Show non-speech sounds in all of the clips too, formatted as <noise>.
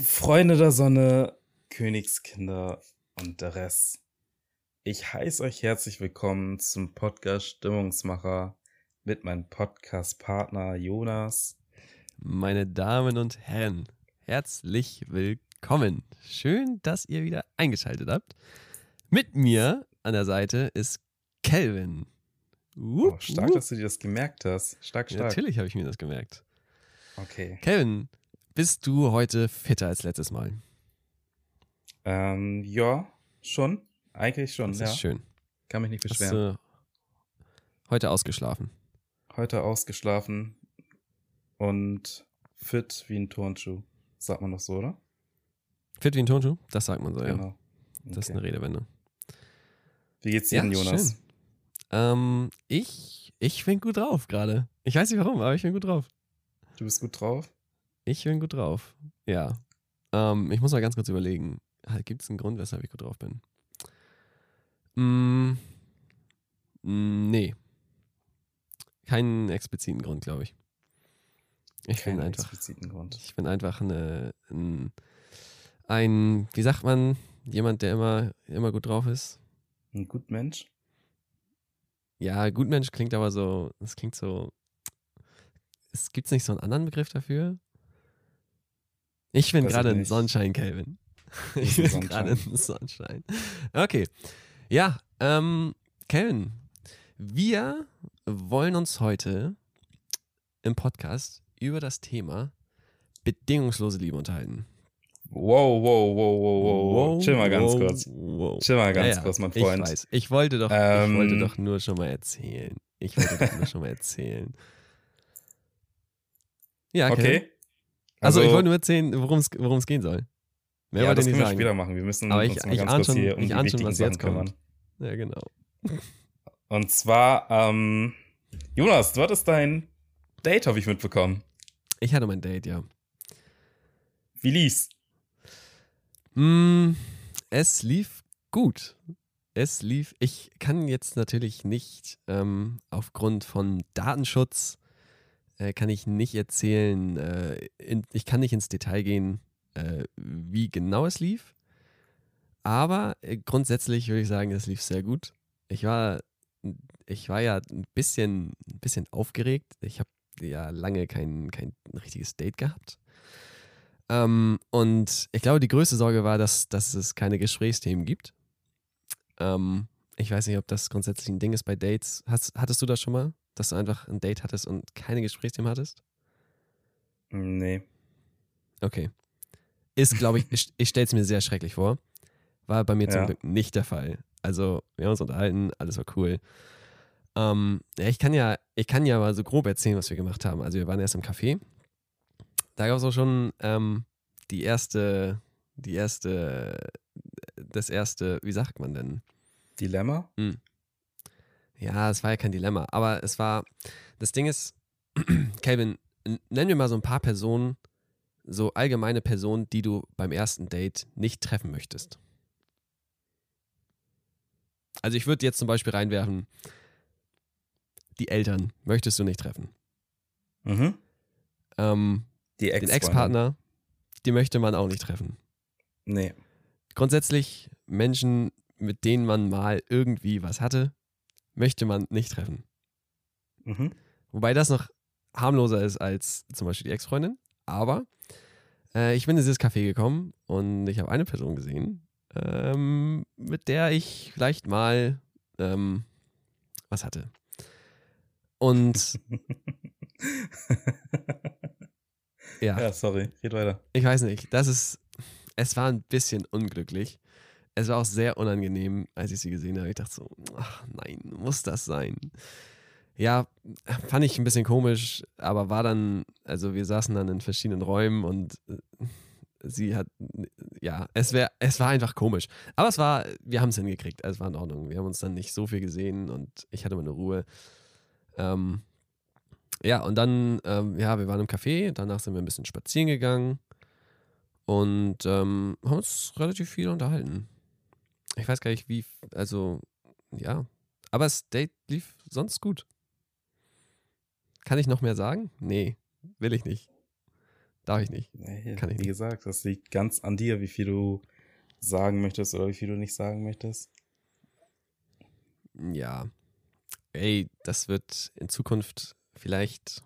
Freunde der Sonne, Königskinder und der Rest. Ich heiße euch herzlich willkommen zum Podcast Stimmungsmacher mit meinem Podcast-Partner Jonas. Meine Damen und Herren, herzlich willkommen. Schön, dass ihr wieder eingeschaltet habt. Mit mir an der Seite ist Kelvin. Oh, stark, dass du dir das gemerkt hast. Stark, stark. Natürlich habe ich mir das gemerkt. Okay. Kelvin, bist du heute fitter als letztes Mal? Ähm, ja, schon. Eigentlich schon, Das ja. ist schön. Kann mich nicht Hast beschweren. du heute ausgeschlafen? Heute ausgeschlafen und fit wie ein Turnschuh. Sagt man doch so, oder? Fit wie ein Turnschuh? Das sagt man so, ja. Genau. Das ist Okay. eine Redewendung. Wie geht's dir denn, Jonas? schön. Ähm, ich, ich bin gut drauf gerade. Ich weiß nicht warum, aber ich bin gut drauf. Du bist gut drauf? Ich bin gut drauf. Ja. Ähm, ich muss mal ganz kurz überlegen. Gibt es einen Grund, weshalb ich gut drauf bin? Mm, mm, nee. Keinen expliziten Grund, glaube ich. Ich bin Keinen einfach, expliziten Grund. ich bin einfach eine, ein, ein, wie sagt man, jemand, der immer, immer gut drauf ist. Ein gut Mensch? Ja, Gutmensch klingt aber so, das klingt so. Es gibt nicht so einen anderen Begriff dafür. Ich bin ich gerade nicht. Sonnenschein, Calvin. <laughs> Ich bin gerade ein Sonnenschein. Okay. Ja, ähm, Calvin, wir wollen uns heute im Podcast über das Thema bedingungslose Liebe unterhalten. Wow, wow, wow, wow, wow, wow. Chill mal ganz wow, kurz. wow. Chill mal ganz Ja, kurz, mein Freund. Ich weiß. Ich wollte doch, ich Ähm, wollte doch nur schon mal erzählen. Ich wollte doch nur schon mal erzählen. Ja, <laughs> okay. Okay. Also, ich wollte nur erzählen, worum es worum es gehen soll. Mehr ja, das können wir sagen. später machen. Wir müssen Aber uns ich- mal ich ganz kurz hier um ich die ahn schon, wichtigen was jetzt Sachen kümmern. kommt. Ja, genau. Und zwar, ähm, Jonas, du hattest dein Date, habe ich mitbekommen. Ich hatte mein Date, ja. Wie lief's? Mm, es lief gut. Es lief. Ich kann jetzt natürlich nicht ähm, aufgrund von Datenschutz äh, kann ich nicht erzählen. Äh, in, ich kann nicht ins Detail gehen, äh, wie genau es lief. Aber äh, grundsätzlich würde ich sagen, es lief sehr gut. Ich war, ich war ja ein bisschen, ein bisschen aufgeregt. Ich habe ja lange kein, kein richtiges Date gehabt. Ähm, und ich glaube, die größte Sorge war, dass, dass es keine Gesprächsthemen gibt. Ähm, ich weiß nicht, ob das grundsätzlich ein Ding ist bei Dates. Hast, hattest du das schon mal, dass du einfach ein Date hattest und keine Gesprächsthemen hattest? Nee. Okay. Ist, glaube <laughs> ich, ich, ich stelle es mir sehr schrecklich vor. War bei mir zum Ja. Glück nicht der Fall. Also, wir haben uns unterhalten, alles war cool. Ähm, ja, ich kann ja, ich kann ja mal so grob erzählen, was wir gemacht haben. Also, wir waren erst im Café. Da gab es auch schon ähm, die erste, die erste, das erste, wie sagt man denn? Dilemma? Ja, es war ja kein Dilemma, aber es war, das Ding ist, <clears throat> Calvin, n- nenn mir mal so ein paar Personen, so allgemeine Personen, die du beim ersten Date nicht treffen möchtest. Also ich würde jetzt zum Beispiel reinwerfen, die Eltern möchtest du nicht treffen. Mhm. Ähm, Die den Ex-Freundin. Ex-Partner, die möchte man auch nicht treffen. Nee. Grundsätzlich Menschen, mit denen man mal irgendwie was hatte, möchte man nicht treffen. Mhm. Wobei das noch harmloser ist als zum Beispiel die Ex-Freundin. Aber äh, ich bin in dieses Café gekommen und ich habe eine Person gesehen, ähm, mit der ich vielleicht mal ähm, was hatte. Und <laughs> ja, ja, sorry. Red weiter. ich weiß nicht, das ist, es war ein bisschen unglücklich. Es war auch sehr unangenehm, als ich sie gesehen habe. Ich dachte so, ach nein, muss das sein? Ja, fand ich ein bisschen komisch, aber war dann, also wir saßen dann in verschiedenen Räumen und äh, sie hat, ja, es, wär, es war einfach komisch. Aber es war, wir haben es hingekriegt, es war in Ordnung. Wir haben uns dann nicht so viel gesehen und ich hatte meine Ruhe. Ähm, ja, und dann, ähm, ja, wir waren im Café, danach sind wir ein bisschen spazieren gegangen und ähm, haben uns relativ viel unterhalten. Ich weiß gar nicht, wie, also, ja. Aber das Date lief sonst gut. Kann ich noch mehr sagen? Nee, will ich nicht. Darf ich nicht. Nee, Kann ich wie nicht. gesagt, das liegt ganz an dir, wie viel du sagen möchtest oder wie viel du nicht sagen möchtest. Ja. Ey, das wird in Zukunft vielleicht,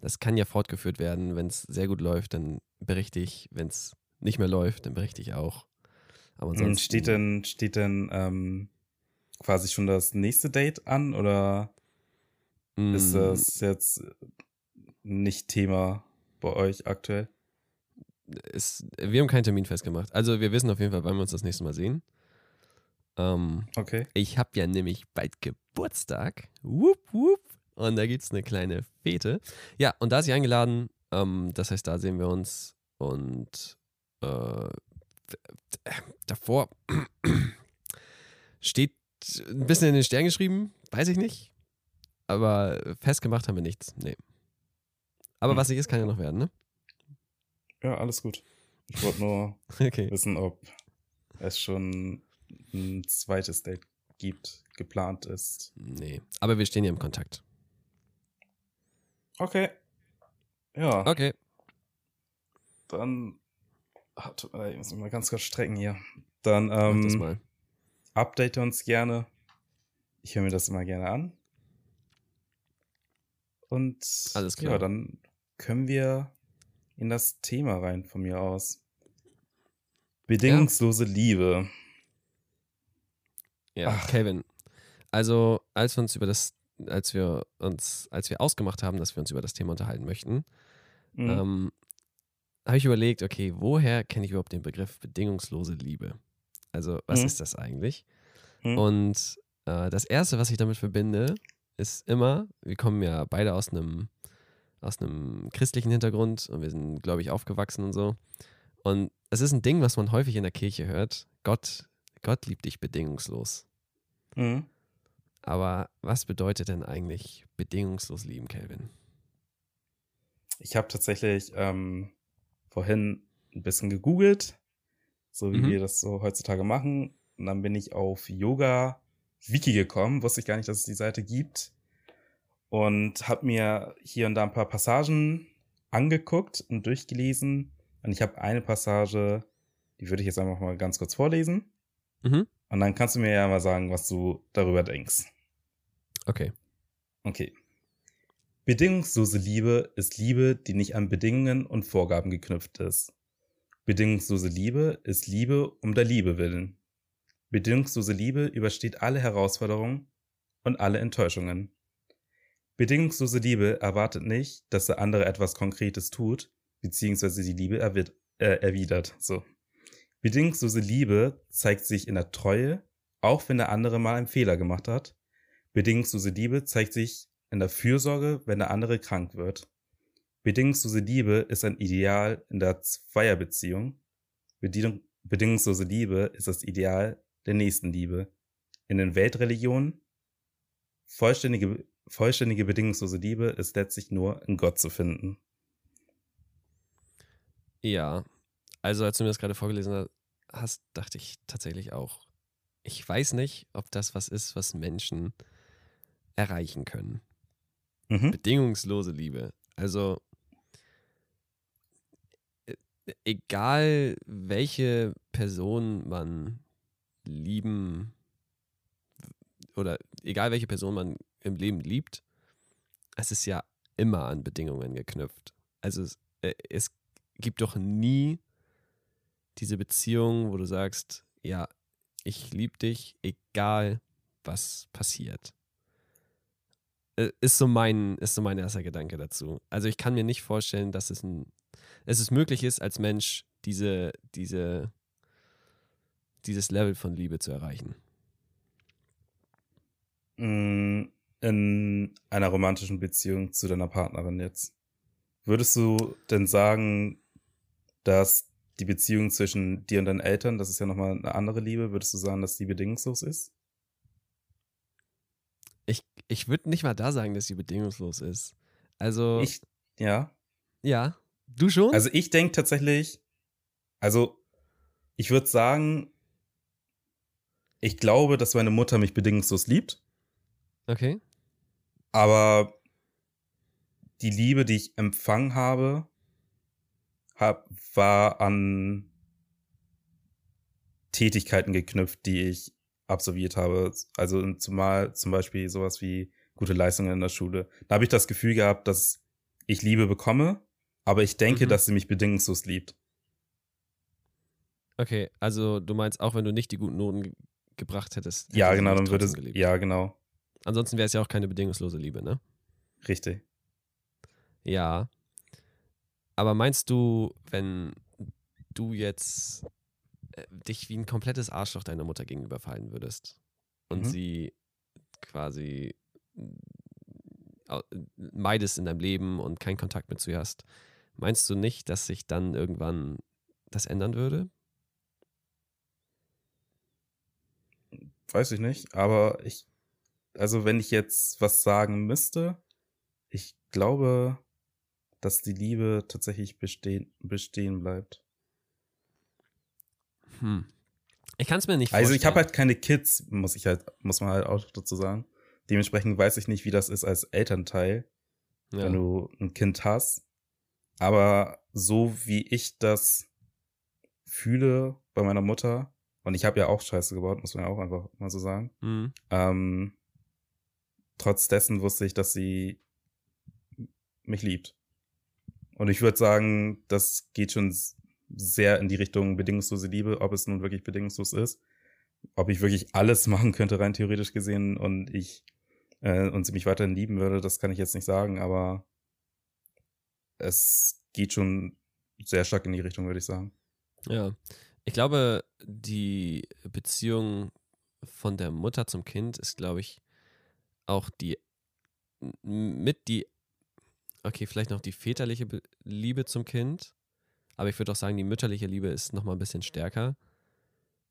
das kann ja fortgeführt werden. Wenn es sehr gut läuft, dann berichte ich. Wenn es nicht mehr läuft, dann berichte ich auch. Aber Und ansonsten. steht denn, steht denn ähm, quasi schon das nächste Date an oder ist mm, das jetzt nicht Thema bei euch aktuell? ist, wir haben keinen Termin festgemacht. Also wir wissen auf jeden Fall, wann wir uns das nächste Mal sehen. Ähm, Okay. ich habe ja nämlich bald Geburtstag. Wupp, wupp. Und da gibt es eine kleine Fete. Ja, und da ist sie eingeladen. Ähm, das heißt, da sehen wir uns. Und äh, davor steht ein bisschen in den Stern geschrieben. Weiß ich nicht. Aber festgemacht haben wir nichts. Nee. Aber Hm. was nicht ist, kann ja noch werden, ne? Ja, alles gut. Ich wollte nur <laughs> Okay. wissen, ob es schon ein zweites Date gibt, geplant ist. Nee. Aber wir stehen ja im Kontakt. Okay. Ja, Okay. dann. Tut mir leid, ich muss mal ganz kurz strecken hier. Dann ähm, update uns gerne. Ich höre mir das immer gerne an. Und Alles klar. ja, dann können wir in das Thema rein von mir aus. Bedingungslose Liebe. Ja, Ach. Kevin. Also, als wir uns über das, als wir uns, als wir ausgemacht haben, dass wir uns über das Thema unterhalten möchten, Mhm. ähm, habe ich überlegt, okay, woher kenne ich überhaupt den Begriff bedingungslose Liebe? Also, was Mhm. ist das eigentlich? Mhm. Und äh, das erste, was ich damit verbinde, ist immer, wir kommen ja beide aus einem aus einem christlichen Hintergrund und wir sind, glaube ich, aufgewachsen und so. Und es ist ein Ding, was man häufig in der Kirche hört. Gott, Gott liebt dich bedingungslos. Mhm. Aber was bedeutet denn eigentlich bedingungslos lieben, Kelvin? Ich habe tatsächlich ähm, vorhin ein bisschen gegoogelt, so wie Mhm. wir das so heutzutage machen. Und dann bin ich auf Yoga Wiki gekommen, wusste ich gar nicht, dass es die Seite gibt. Und habe mir hier und da ein paar Passagen angeguckt und durchgelesen. Und ich habe eine Passage, die würde ich jetzt einfach mal ganz kurz vorlesen. Mhm. Und dann kannst du mir ja mal sagen, was du darüber denkst. Okay. Okay. Bedingungslose Liebe ist Liebe, die nicht an Bedingungen und Vorgaben geknüpft ist. Bedingungslose Liebe ist Liebe um der Liebe willen. Bedingungslose Liebe übersteht alle Herausforderungen und alle Enttäuschungen. Bedingungslose Liebe erwartet nicht, dass der andere etwas Konkretes tut, beziehungsweise die Liebe erwid äh, erwidert. So. Bedingungslose Liebe zeigt sich in der Treue, auch wenn der andere mal einen Fehler gemacht hat. Bedingungslose Liebe zeigt sich in der Fürsorge, wenn der andere krank wird. Bedingungslose Liebe ist ein Ideal in der Zweierbeziehung. Bedingung, bedingungslose Liebe ist das Ideal der Nächstenliebe. In den Weltreligionen vollständige, vollständige bedingungslose Liebe ist letztlich nur in Gott zu finden. Ja. Also, als du mir das gerade vorgelesen hast, dachte ich tatsächlich auch, ich weiß nicht, ob das was ist, was Menschen erreichen können. Mhm. Bedingungslose Liebe. Also, e- egal welche Person man lieben oder egal welche Person man im Leben liebt, es ist ja immer an Bedingungen geknüpft. Also es, äh, es gibt doch nie diese Beziehung, wo du sagst, ja, ich liebe dich, egal was passiert. Äh, Ist so mein, ist so mein erster Gedanke dazu. Also ich kann mir nicht vorstellen, dass es ein, dass es möglich ist, als Mensch diese, diese, dieses Level von Liebe zu erreichen. Mm, In einer romantischen Beziehung zu deiner Partnerin jetzt. Würdest du denn sagen, dass die Beziehung zwischen dir und deinen Eltern, das ist ja nochmal eine andere Liebe, würdest du sagen, dass die bedingungslos ist? Ich, ich würde nicht mal da sagen, dass sie bedingungslos ist. Also, Ich, ja. ja, du schon? Also ich denke tatsächlich, also ich würde sagen, ich glaube, dass meine Mutter mich bedingungslos liebt, okay. aber die Liebe, die ich empfangen habe, hab, war an Tätigkeiten geknüpft, die ich absolviert habe. Also zumal zum Beispiel sowas wie gute Leistungen in der Schule. Da habe ich das Gefühl gehabt, dass ich Liebe bekomme, aber ich denke, mhm. dass sie mich bedingungslos liebt. Okay, also du meinst auch, wenn du nicht die guten Noten ge gebracht hättest. Ja, genau, dann würde es. Ja, genau. Ansonsten wäre es ja auch keine bedingungslose Liebe, ne? Richtig. Ja. Aber meinst du, wenn du jetzt dich wie ein komplettes Arschloch deiner Mutter gegenüber fallen würdest und mhm. sie quasi meidest in deinem Leben und keinen Kontakt mit zu ihr hast, meinst du nicht, dass sich dann irgendwann das ändern würde? Weiß ich nicht, aber ich, also wenn ich jetzt was sagen müsste, ich glaube, dass die Liebe tatsächlich bestehen, bestehen bleibt. Hm. Ich kann es mir nicht vorstellen. Also ich habe halt keine Kids, muss ich halt, muss man halt auch dazu sagen. Dementsprechend weiß ich nicht, wie das ist als Elternteil, ja. wenn du ein Kind hast. Aber so wie ich das fühle bei meiner Mutter, und ich habe ja auch Scheiße gebaut, muss man ja auch einfach mal so sagen. Mhm. Ähm, trotz dessen wusste ich, dass sie mich liebt. Und ich würde sagen, das geht schon sehr in die Richtung bedingungslose Liebe, ob es nun wirklich bedingungslos ist. Ob ich wirklich alles <laughs> machen könnte, rein theoretisch gesehen, und ich äh, und sie mich weiterhin lieben würde, das kann ich jetzt nicht sagen, aber es geht schon sehr stark in die Richtung, würde ich sagen. Ja, ich glaube, die Beziehung von der Mutter zum Kind ist, glaube ich, auch die mit die, okay, vielleicht noch die väterliche Liebe zum Kind, aber ich würde auch sagen, die mütterliche Liebe ist nochmal ein bisschen stärker.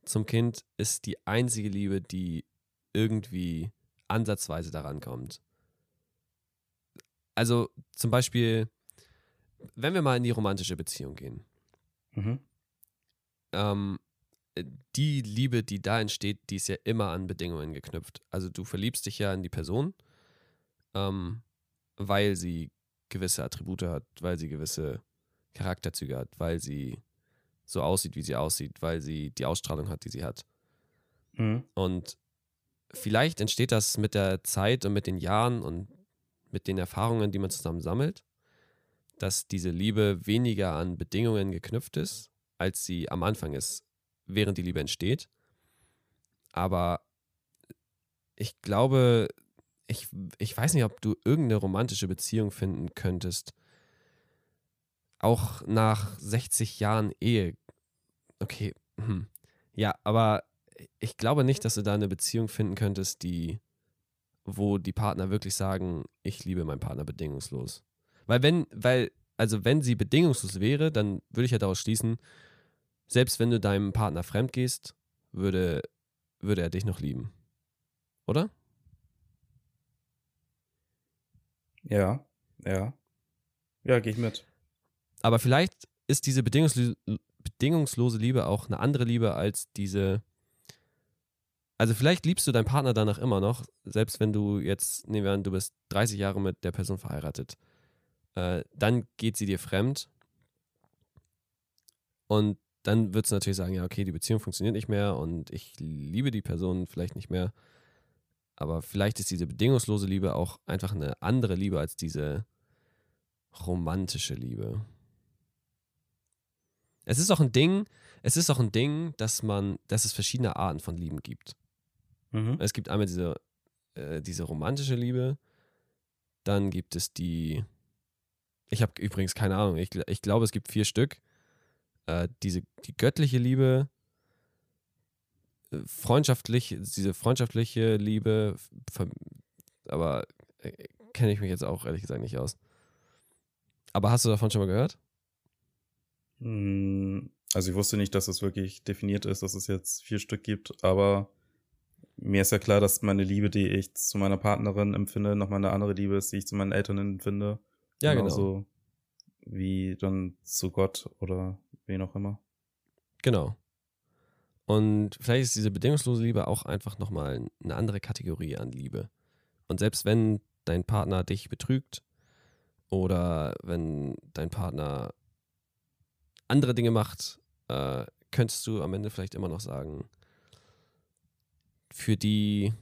Zum Kind ist die einzige Liebe, die irgendwie ansatzweise daran kommt. Also zum Beispiel, wenn wir mal in die romantische Beziehung gehen. Mhm. Ähm, die Liebe, die da entsteht, die ist ja immer an Bedingungen geknüpft. Also du verliebst dich ja in die Person, ähm, weil sie gewisse Attribute hat, weil sie gewisse Charakterzüge hat, weil sie so aussieht, wie sie aussieht, weil sie die Ausstrahlung hat, die sie hat. Mhm. Und vielleicht entsteht das mit der Zeit und mit den Jahren und mit den Erfahrungen, die man zusammen sammelt, dass diese Liebe weniger an Bedingungen geknüpft ist, als sie am Anfang ist, während die Liebe entsteht. Aber ich glaube, ich, ich weiß nicht, ob du irgendeine romantische Beziehung finden könntest, auch nach 60 Jahren Ehe. Okay, hm. ja, aber ich glaube nicht, dass du da eine Beziehung finden könntest, die, wo die Partner wirklich sagen, ich liebe meinen Partner bedingungslos. Weil wenn, weil, also wenn sie bedingungslos wäre, dann würde ich ja daraus schließen, selbst wenn du deinem Partner fremd gehst, würde, würde er dich noch lieben. Oder? Ja, ja. Ja, gehe ich mit. Aber vielleicht ist diese bedingungslose, bedingungslose Liebe auch eine andere Liebe als diese also vielleicht liebst du deinen Partner danach immer noch, selbst wenn du jetzt, nehmen wir an, du bist 30 Jahre mit der Person verheiratet. Äh, dann geht sie dir fremd und dann wird es natürlich sagen, ja, okay, die Beziehung funktioniert nicht mehr und ich liebe die Person vielleicht nicht mehr. Aber vielleicht ist diese bedingungslose Liebe auch einfach eine andere Liebe als diese romantische Liebe. Es ist auch ein Ding, es ist auch ein Ding, dass man, dass es verschiedene Arten von Lieben gibt. Mhm. Es gibt einmal diese, äh, diese romantische Liebe, dann gibt es die, ich habe übrigens keine Ahnung, ich, ich glaube, es gibt vier Stück. Äh, diese, die göttliche Liebe, äh, freundschaftlich, diese freundschaftliche Liebe, aber äh, kenne ich mich jetzt auch ehrlich gesagt nicht aus. Aber hast du davon schon mal gehört? Hm, also ich wusste nicht, dass es wirklich definiert ist, dass es jetzt vier Stück gibt, aber mir ist ja klar, dass meine Liebe, die ich zu meiner Partnerin empfinde, nochmal eine andere Liebe ist, die ich zu meinen Eltern empfinde. Ja, genau. Genauso genau. wie dann zu Gott oder wen auch immer. Genau. Und vielleicht ist diese bedingungslose Liebe auch einfach nochmal eine andere Kategorie an Liebe. Und selbst wenn dein Partner dich betrügt oder wenn dein Partner andere Dinge macht, äh, könntest du am Ende vielleicht immer noch sagen, für die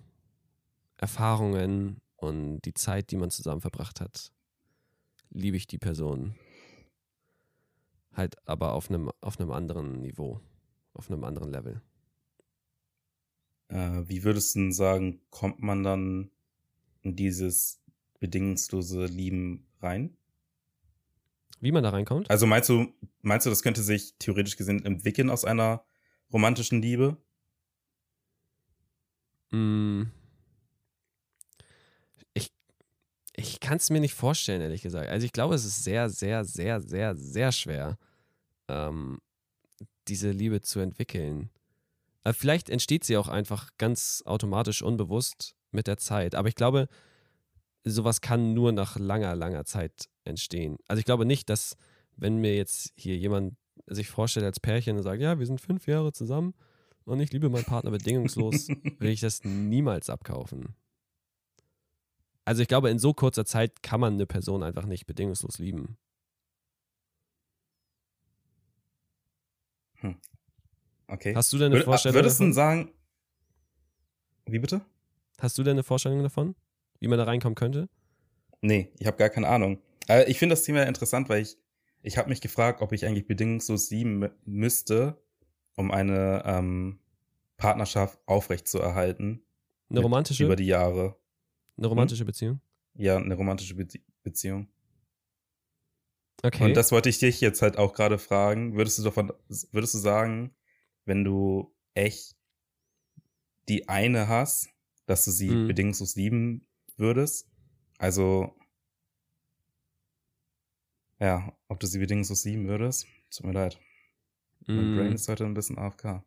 Erfahrungen und die Zeit, die man zusammen verbracht hat, liebe ich die Person. Halt aber auf einem, auf einem anderen Niveau, auf einem anderen Level. Äh, wie würdest du denn sagen, kommt man dann in dieses bedingungslose Lieben rein? Wie man da reinkommt? Also meinst du, meinst du, das könnte sich theoretisch gesehen entwickeln aus einer romantischen Liebe? Mm. Ich, ich kann es mir nicht vorstellen, ehrlich gesagt. Also ich glaube, es ist sehr, sehr, sehr, sehr, sehr schwer, ähm, diese Liebe zu entwickeln. Aber vielleicht entsteht sie auch einfach ganz automatisch unbewusst mit der Zeit. Aber ich glaube, sowas kann nur nach langer, langer Zeit entstehen. Also ich glaube nicht, dass wenn mir jetzt hier jemand sich vorstellt als Pärchen und sagt, ja, wir sind fünf Jahre zusammen und ich liebe meinen Partner bedingungslos, <laughs> will ich das niemals abkaufen. Also ich glaube, in so kurzer Zeit kann man eine Person einfach nicht bedingungslos lieben. Hm. Okay. Hast du denn eine Würde- Vorstellung Würdest du sagen. Wie bitte? Hast du denn eine Vorstellung davon, wie man da reinkommen könnte? Nee, ich habe gar keine Ahnung. Äh, ich finde das Thema interessant, weil ich, ich habe mich gefragt, ob ich eigentlich bedingungslos lieben mü- müsste, um eine ähm, Partnerschaft aufrechtzuerhalten. Eine romantische, Über die Jahre. eine romantische Beziehung? Ja, eine romantische Be Beziehung. Okay. Und das wollte ich dich jetzt halt auch gerade fragen. Würdest du davon, würdest du sagen, wenn du echt die eine hast, dass du sie Mhm. bedingungslos lieben würdest? Also, ja, ob du sie bedingungslos lieben würdest? Tut mir leid. Mein Mm, Brain ist heute ein bisschen AFK.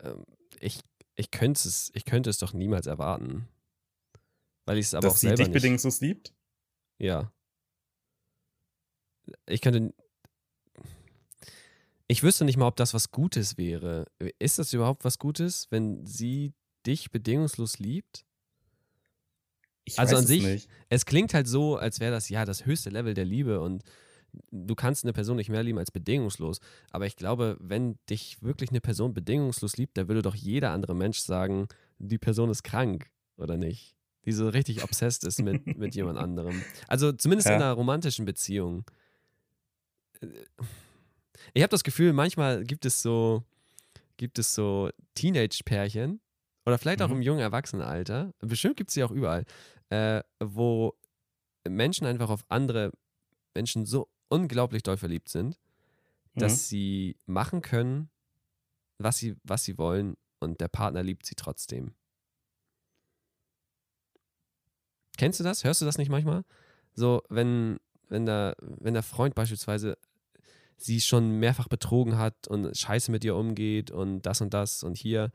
ähm, ich, ich, könnte es, ich könnte es doch niemals erwarten. Weil ich es aber auch dass sie selber dich nicht. bedingungslos liebt? Ja. Ich könnte. Ich wüsste nicht mal, ob das was Gutes wäre. Ist das überhaupt was Gutes, wenn sie dich bedingungslos liebt? Ich Also an es sich- nicht. Es klingt halt so, als wäre das ja das höchste Level der Liebe und du kannst eine Person nicht mehr lieben als bedingungslos. Aber ich glaube, wenn dich wirklich eine Person bedingungslos liebt, dann würde doch jeder andere Mensch sagen, die Person ist krank, oder nicht? Die so richtig obsessed ist mit, <laughs> mit jemand anderem. Also zumindest in Ja. einer romantischen Beziehung. Ich habe das Gefühl, manchmal gibt es so, gibt es so Teenage-Pärchen oder vielleicht auch Mhm. im jungen Erwachsenenalter, bestimmt gibt es sie auch überall, äh, wo Menschen einfach auf andere Menschen so unglaublich doll verliebt sind, dass Mhm. sie machen können, was sie, was sie wollen und der Partner liebt sie trotzdem. Kennst du das? Hörst du das nicht manchmal? So, wenn, wenn, der, wenn der Freund beispielsweise sie schon mehrfach betrogen hat und scheiße mit ihr umgeht und das und das und hier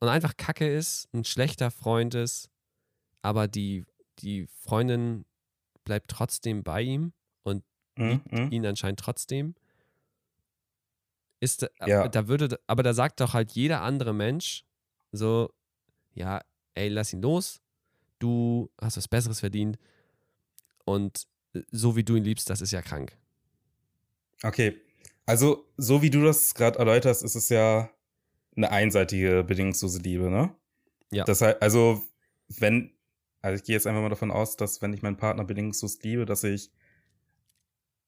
und einfach kacke ist, ein schlechter Freund ist, aber die, die Freundin bleibt trotzdem bei ihm und Mhm, mhm. ihn anscheinend trotzdem. Ist, Ja. da würde, aber da sagt doch halt jeder andere Mensch so, ja, ey, lass ihn los, du hast was Besseres verdient und äh, so wie du ihn liebst, das ist ja krank. Okay. Also, so wie du das gerade erläuterst, ist es ja eine einseitige bedingungslose Liebe, ne? Ja. Das heißt, also, wenn, also ich gehe jetzt einfach mal davon aus, dass wenn ich meinen Partner bedingungslos liebe, dass ich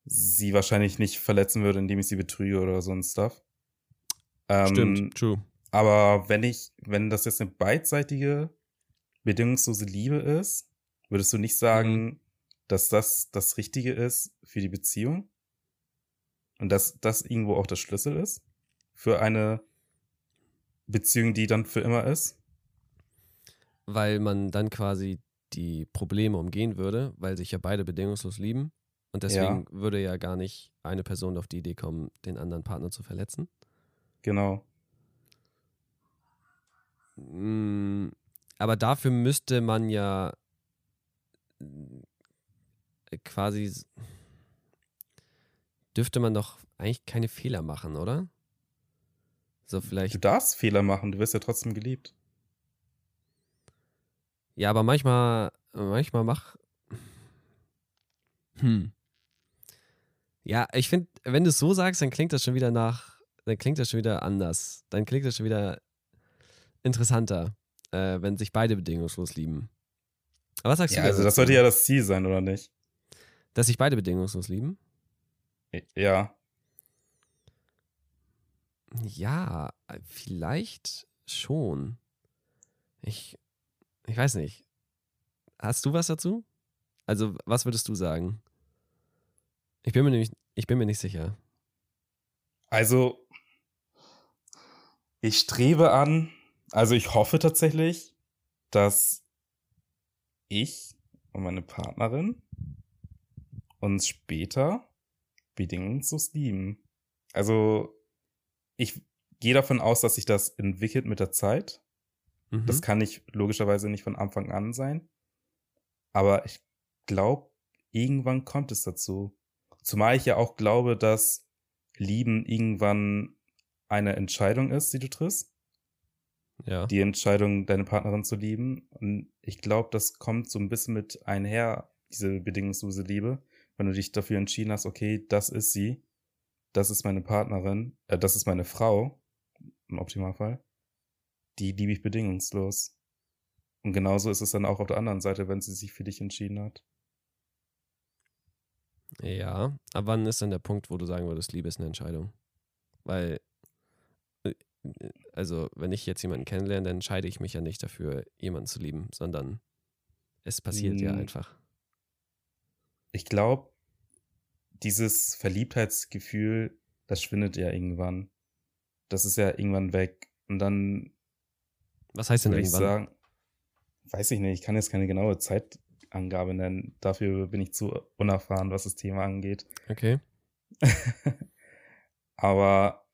sie wahrscheinlich nicht verletzen würde, indem ich sie betrüge oder so ein Stuff. Ähm, Stimmt, true. Aber wenn ich, wenn das jetzt eine beidseitige, bedingungslose Liebe ist, würdest du nicht sagen, Mhm. dass das das Richtige ist für die Beziehung? Und dass das irgendwo auch der Schlüssel ist? Für eine Beziehung, die dann für immer ist? Weil man dann quasi die Probleme umgehen würde, weil sich ja beide bedingungslos lieben. Und deswegen würde ja gar nicht eine Person auf die Idee kommen, den anderen Partner zu verletzen. Genau. Mm, Aber dafür müsste man ja äh, quasi, dürfte man doch eigentlich keine Fehler machen, oder? So Du vielleicht, darfst Fehler machen, du wirst ja trotzdem geliebt. ja, aber manchmal, manchmal mach, hm. Ja, ich finde, wenn du es so sagst, dann klingt das schon wieder nach, dann klingt das schon wieder anders. Dann klingt das schon wieder interessanter, äh, wenn sich beide bedingungslos lieben. Aber was sagst Ja, du? also das sollte ja das Ziel sein, oder nicht? Dass sich beide bedingungslos lieben? Ja. Ja, vielleicht schon. Ich, ich weiß nicht. Hast du was dazu? Also, was würdest du sagen? Ich bin mir nämlich, ich bin mir nicht sicher. Also, ich strebe an, also ich hoffe tatsächlich, dass ich und meine Partnerin uns später bedingungslos lieben. Also, ich gehe davon aus, dass sich das entwickelt mit der Zeit. Mhm. Das kann nicht logischerweise nicht von Anfang an sein. Aber ich glaube, irgendwann kommt es dazu. Zumal ich ja auch glaube, dass Lieben irgendwann eine Entscheidung ist, die du triffst. ja. Die Entscheidung, deine Partnerin zu lieben. Und ich glaube, das kommt so ein bisschen mit einher, diese bedingungslose Liebe. Wenn du dich dafür entschieden hast, okay, das ist sie, das ist meine Partnerin, äh, das ist meine Frau, im Optimalfall, die liebe ich bedingungslos. Und genauso ist es dann auch auf der anderen Seite, wenn sie sich für dich entschieden hat. Ja, aber wann ist dann der Punkt, wo du sagen würdest, Liebe ist eine Entscheidung? Weil, äh, also, wenn ich jetzt jemanden kennenlerne, dann entscheide ich mich ja nicht dafür, jemanden zu lieben, sondern es passiert ja Mm. einfach. Ich glaube, dieses Verliebtheitsgefühl, das schwindet ja irgendwann. Das ist ja irgendwann weg. Und dann Was heißt denn würde ich irgendwann? sagen, weiß ich nicht, ich kann jetzt keine genaue Zeitangabe nennen. Dafür bin ich zu unerfahren, was das Thema angeht. Okay. <laughs> Aber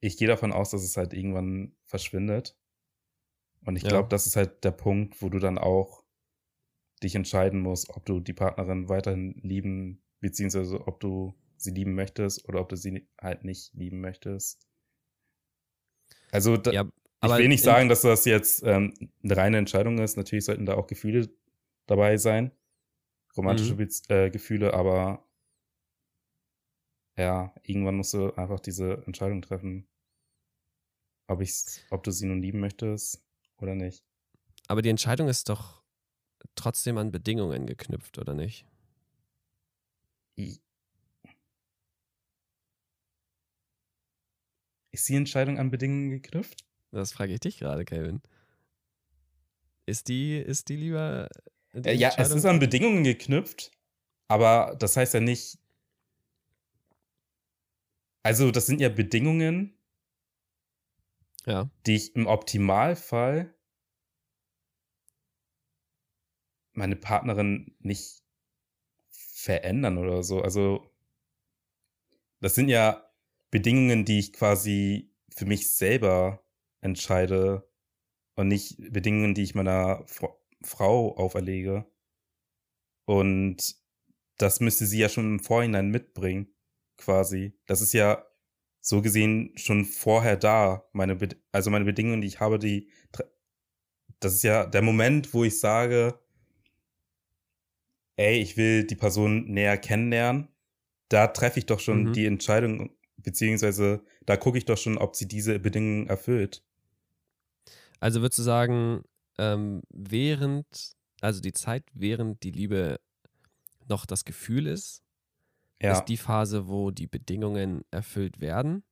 ich gehe davon aus, dass es halt irgendwann verschwindet. Und ich Ja. glaube, das ist halt der Punkt, wo du dann auch dich entscheiden musst, ob du die Partnerin weiterhin lieben, beziehungsweise ob du sie lieben möchtest oder ob du sie halt nicht lieben möchtest. Also da, Ja, ich will nicht sagen, dass das jetzt ähm, eine reine Entscheidung ist. Natürlich sollten da auch Gefühle dabei sein, romantische Mhm. Äh, Gefühle, aber ja, irgendwann musst du einfach diese Entscheidung treffen, ob ich, ob du sie nun lieben möchtest oder nicht. Aber die Entscheidung ist doch trotzdem an Bedingungen geknüpft, oder nicht? Ist die Entscheidung an Bedingungen geknüpft? Das frage ich dich gerade, Kevin. Ist die, ist die lieber. die Äh, ja, es ist an Bedingungen geknüpft, aber das heißt ja nicht. Also, das sind ja Bedingungen, Ja. die ich im Optimalfall meine Partnerin nicht verändern oder so. Also, das sind ja Bedingungen, die ich quasi für mich selber entscheide und nicht Bedingungen, die ich meiner Fr Frau auferlege. Und das müsste sie ja schon im Vorhinein mitbringen, quasi. Das ist ja so gesehen schon vorher da. Meine Bed also meine Bedingungen, die ich habe, die, das ist ja der Moment, wo ich sage, ey, ich will die Person näher kennenlernen. Da treffe ich doch schon Mhm. die Entscheidung, beziehungsweise da gucke ich doch schon, ob sie diese Bedingungen erfüllt. Also würdest du sagen, ähm, während, also die Zeit, während die Liebe noch das Gefühl ist, Ja, ist die Phase, wo die Bedingungen erfüllt werden.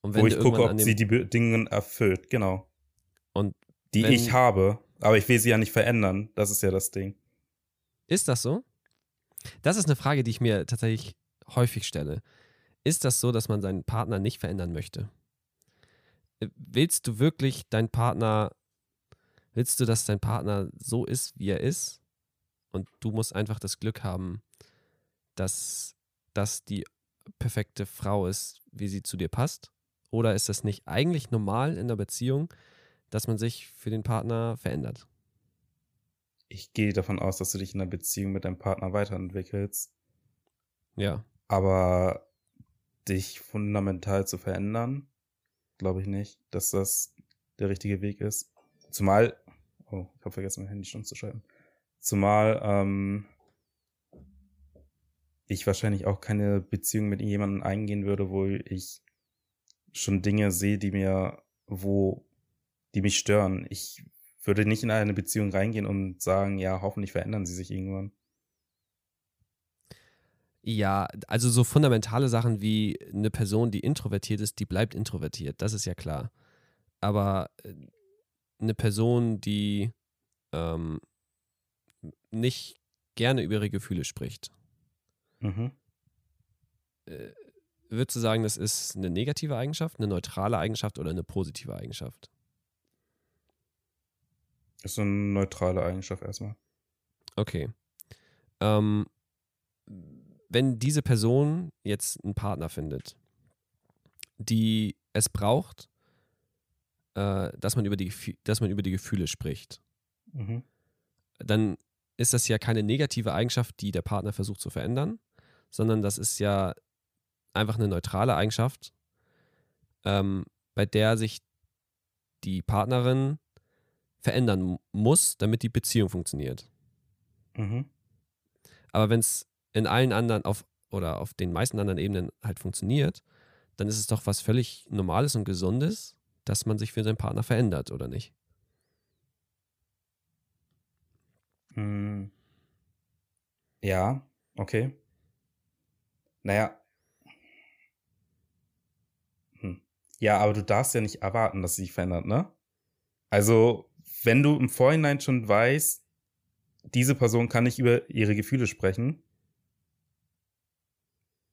Und wenn wo ich gucke, ob sie die Bedingungen erfüllt, genau. Und die wenn- ich habe, aber ich will sie ja nicht verändern. Das ist ja das Ding. Ist das so? Das ist eine Frage, die ich mir tatsächlich häufig stelle. Ist das so, dass man seinen Partner nicht verändern möchte? Äh, Willst du wirklich deinen Partner, willst du, dass dein Partner so ist, wie er ist? Und du musst einfach das Glück haben, dass das die perfekte Frau ist, wie sie zu dir passt? Oder ist das nicht eigentlich normal in der Beziehung, dass man sich für den Partner verändert? Ich gehe davon aus, dass du dich in einer Beziehung mit deinem Partner weiterentwickelst, Ja. aber dich fundamental zu verändern, glaube ich nicht, dass das der richtige Weg ist. Zumal, oh, ich habe vergessen, mein Handy schon zu schalten. Zumal, ähm, ich wahrscheinlich auch keine Beziehung mit jemandem eingehen würde, wo ich schon Dinge sehe, die mir, wo, die mich stören. Ich würde nicht in eine Beziehung reingehen und sagen, ja, hoffentlich verändern sie sich irgendwann. Ja, also so fundamentale Sachen wie eine Person, die introvertiert ist, die bleibt introvertiert, das ist ja klar. Aber äh, eine Person, die ähm, nicht gerne über ihre Gefühle spricht, mhm. äh, würdest du sagen, das ist eine negative Eigenschaft, eine neutrale Eigenschaft oder eine positive Eigenschaft? Das ist eine neutrale Eigenschaft erstmal. Okay. Ähm, wenn diese Person jetzt einen Partner findet, die es braucht, äh, dass, man über die, dass man über die Gefühle spricht, mhm. dann ist das ja keine negative Eigenschaft, die der Partner versucht zu verändern, sondern das ist ja einfach eine neutrale Eigenschaft, ähm, bei der sich die Partnerin verändern muss, damit die Beziehung funktioniert. Mhm. Aber wenn es in allen anderen auf oder auf den meisten anderen Ebenen halt funktioniert, dann ist es doch was völlig Normales und Gesundes, dass man sich für seinen Partner verändert, oder nicht? Hm. Ja, okay. Naja. Hm. Ja, aber du darfst ja nicht erwarten, dass sie sich verändert, ne? Also, wenn du im Vorhinein schon weißt, diese Person kann nicht über ihre Gefühle sprechen,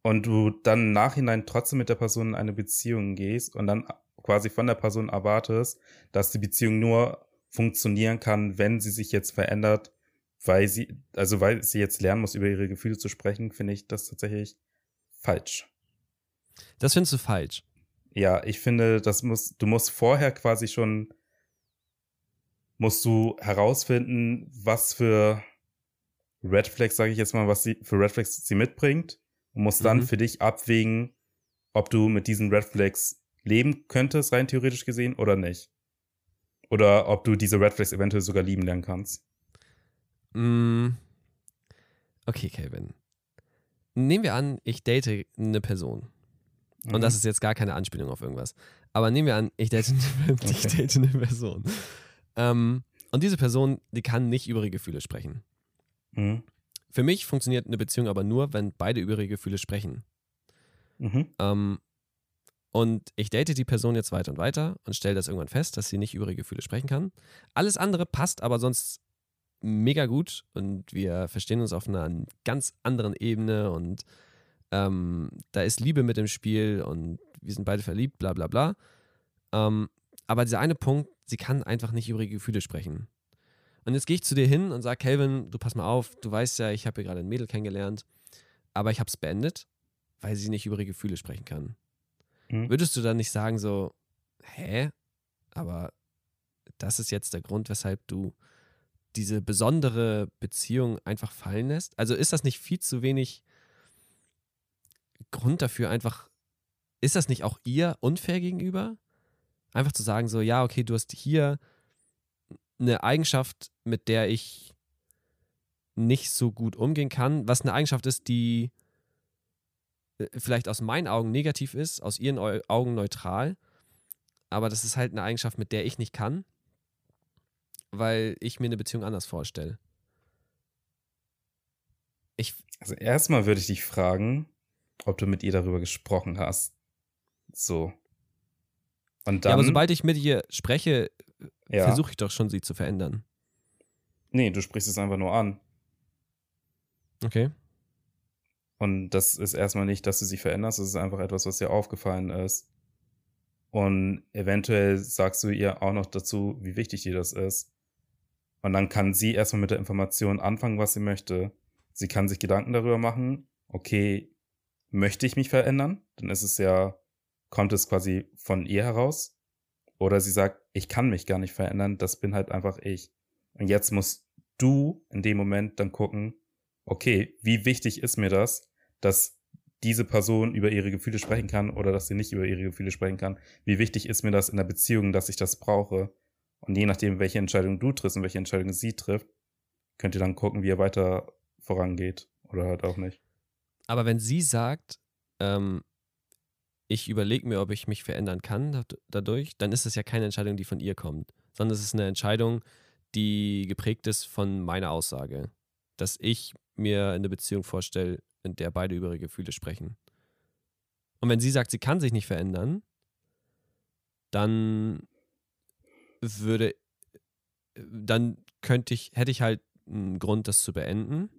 und du dann im Nachhinein trotzdem mit der Person in eine Beziehung gehst und dann quasi von der Person erwartest, dass die Beziehung nur funktionieren kann, wenn sie sich jetzt verändert, weil sie, also weil sie jetzt lernen muss, über ihre Gefühle zu sprechen, finde ich das tatsächlich falsch. Das findest du falsch? Ja, ich finde, das muss, du musst vorher quasi schon, musst du herausfinden, was für Red Flags, sage ich jetzt mal, was sie für Red Flags sie mitbringt und musst dann mhm. für dich abwägen, ob du mit diesen Red Flags leben könntest, rein theoretisch gesehen, oder nicht. Oder ob du diese Red Flags eventuell sogar lieben lernen kannst. Mm. Okay, Calvin. Nehmen wir an, ich date eine Person. Und das mhm. ist jetzt gar keine Anspielung auf irgendwas. Aber nehmen wir an, ich date, <laughs> eine, <laughs> ich date eine Person. Ähm, und diese Person, die kann nicht über ihre Gefühle sprechen. Mhm. Für mich funktioniert eine Beziehung aber nur, wenn beide über ihre Gefühle sprechen. Mhm. Ähm, und ich date die Person jetzt weiter und weiter und stelle das irgendwann fest, dass sie nicht über ihre Gefühle sprechen kann. Alles andere passt aber sonst mega gut und wir verstehen uns auf einer ganz anderen Ebene und ähm, da ist Liebe mit im Spiel und wir sind beide verliebt, bla bla bla. Ähm, aber dieser eine Punkt, sie kann einfach nicht über ihre Gefühle sprechen. Und jetzt gehe ich zu dir hin und sage, Calvin, du pass mal auf, du weißt ja, ich habe hier gerade ein Mädel kennengelernt, aber ich habe es beendet, weil sie nicht über ihre Gefühle sprechen kann. Mhm. Würdest du dann nicht sagen so, hä? Aber das ist jetzt der Grund, weshalb du diese besondere Beziehung einfach fallen lässt? Also ist das nicht viel zu wenig Grund dafür, einfach, ist das nicht auch ihr unfair gegenüber? Einfach zu sagen, so, ja, okay, du hast hier eine Eigenschaft, mit der ich nicht so gut umgehen kann, was eine Eigenschaft ist, die äh, vielleicht aus meinen Augen negativ ist, aus ihren Augen neutral, aber das ist halt eine Eigenschaft, mit der ich nicht kann, weil ich mir eine Beziehung anders vorstelle. Ich also erstmal würde ich dich fragen, ob du mit ihr darüber gesprochen hast. So. Und dann, ja, aber sobald ich mit ihr spreche, ja. versuche ich doch schon, sie zu verändern. Nee, du sprichst es einfach nur an. Okay. Und das ist erstmal nicht, dass du sie veränderst, das ist einfach etwas, was dir aufgefallen ist. Und eventuell sagst du ihr auch noch dazu, wie wichtig dir das ist. Und dann kann sie erstmal mit der Information anfangen, was sie möchte. Sie kann sich Gedanken darüber machen, okay, möchte ich mich verändern? Dann ist es ja, kommt es quasi von ihr heraus. Oder sie sagt, ich kann mich gar nicht verändern, das bin halt einfach ich. Und jetzt musst du in dem Moment dann gucken, okay, wie wichtig ist mir das, dass diese Person über ihre Gefühle sprechen kann oder dass sie nicht über ihre Gefühle sprechen kann? Wie wichtig ist mir das in der Beziehung, dass ich das brauche? Und je nachdem, welche Entscheidung du triffst und welche Entscheidung sie trifft, könnt ihr dann gucken, wie ihr weiter vorangeht oder halt auch nicht. Aber wenn sie sagt, ähm, ich überlege mir, ob ich mich verändern kann dadurch, dann ist es ja keine Entscheidung, die von ihr kommt, sondern es ist eine Entscheidung, die geprägt ist von meiner Aussage, dass ich mir eine Beziehung vorstelle, in der beide über ihre Gefühle sprechen. Und wenn sie sagt, sie kann sich nicht verändern, dann würde, dann könnte ich, hätte ich halt einen Grund, das zu beenden.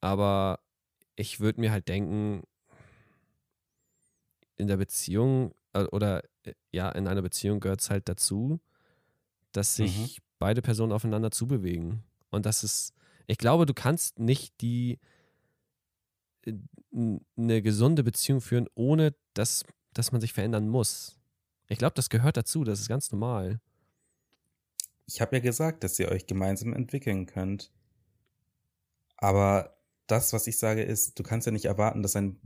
Aber ich würde mir halt denken, in der Beziehung äh, oder äh, ja, in einer Beziehung gehört es halt dazu, dass sich mhm. beide Personen aufeinander zubewegen. Und das ist, ich glaube, du kannst nicht die äh, eine gesunde Beziehung führen, ohne dass, dass man sich verändern muss. Ich glaube, das gehört dazu, das ist ganz normal. Ich habe ja gesagt, dass ihr euch gemeinsam entwickeln könnt. Aber das, was ich sage, ist, du kannst ja nicht erwarten, dass ein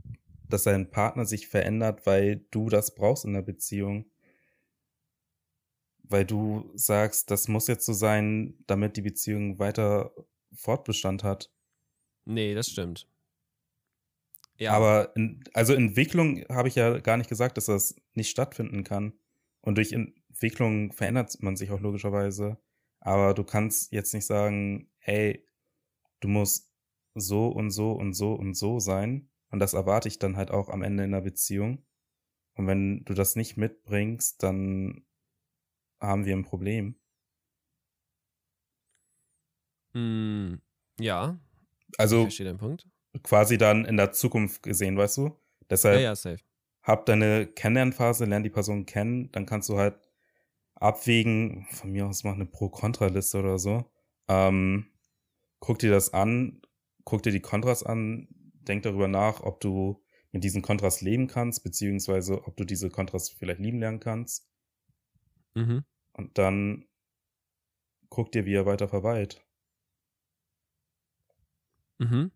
dass dein Partner sich verändert, weil du das brauchst in der Beziehung. Weil du sagst, das muss jetzt so sein, damit die Beziehung weiter Fortbestand hat. Nee, das stimmt. Ja. Aber in, also Entwicklung habe ich ja gar nicht gesagt, dass das nicht stattfinden kann. Und durch Entwicklung verändert man sich auch logischerweise. Aber du kannst jetzt nicht sagen, hey, du musst so und so und so und so sein, und das erwarte ich dann halt auch am Ende in der Beziehung. Und wenn du das nicht mitbringst, dann haben wir ein Problem. Mm, ja. Also ich verstehe den Punkt. quasi dann in der Zukunft gesehen, weißt du? Deshalb ja, ja, safe. hab deine Kennenlernphase, lern die Person kennen, dann kannst du halt abwägen, von mir aus mach eine Pro-Kontra-Liste oder so. Ähm, guck dir das an, guck dir die Kontras an, denk darüber nach, ob du mit diesen Kontrast leben kannst, beziehungsweise ob du diese Kontrast vielleicht lieben lernen kannst. Mhm. Und dann guck dir, wie er weiter verweilt. Mhm.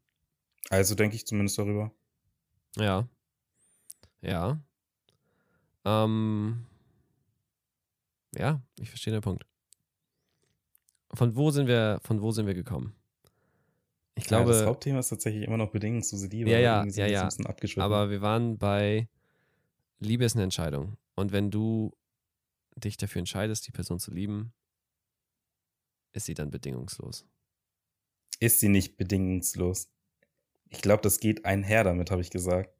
Also denke ich zumindest darüber. Ja. Ja. Ähm. Ja, ich verstehe den Punkt. Von wo sind wir, von wo sind wir gekommen? Ich glaube, ja, das Hauptthema ist tatsächlich immer noch bedingungslose Liebe. Ja, ja, ja, ja. Aber wir waren bei Liebe ist eine Entscheidung. Und wenn du dich dafür entscheidest, die Person zu lieben, ist sie dann bedingungslos. Ist sie nicht bedingungslos? Ich glaube, das geht einher damit, habe ich gesagt.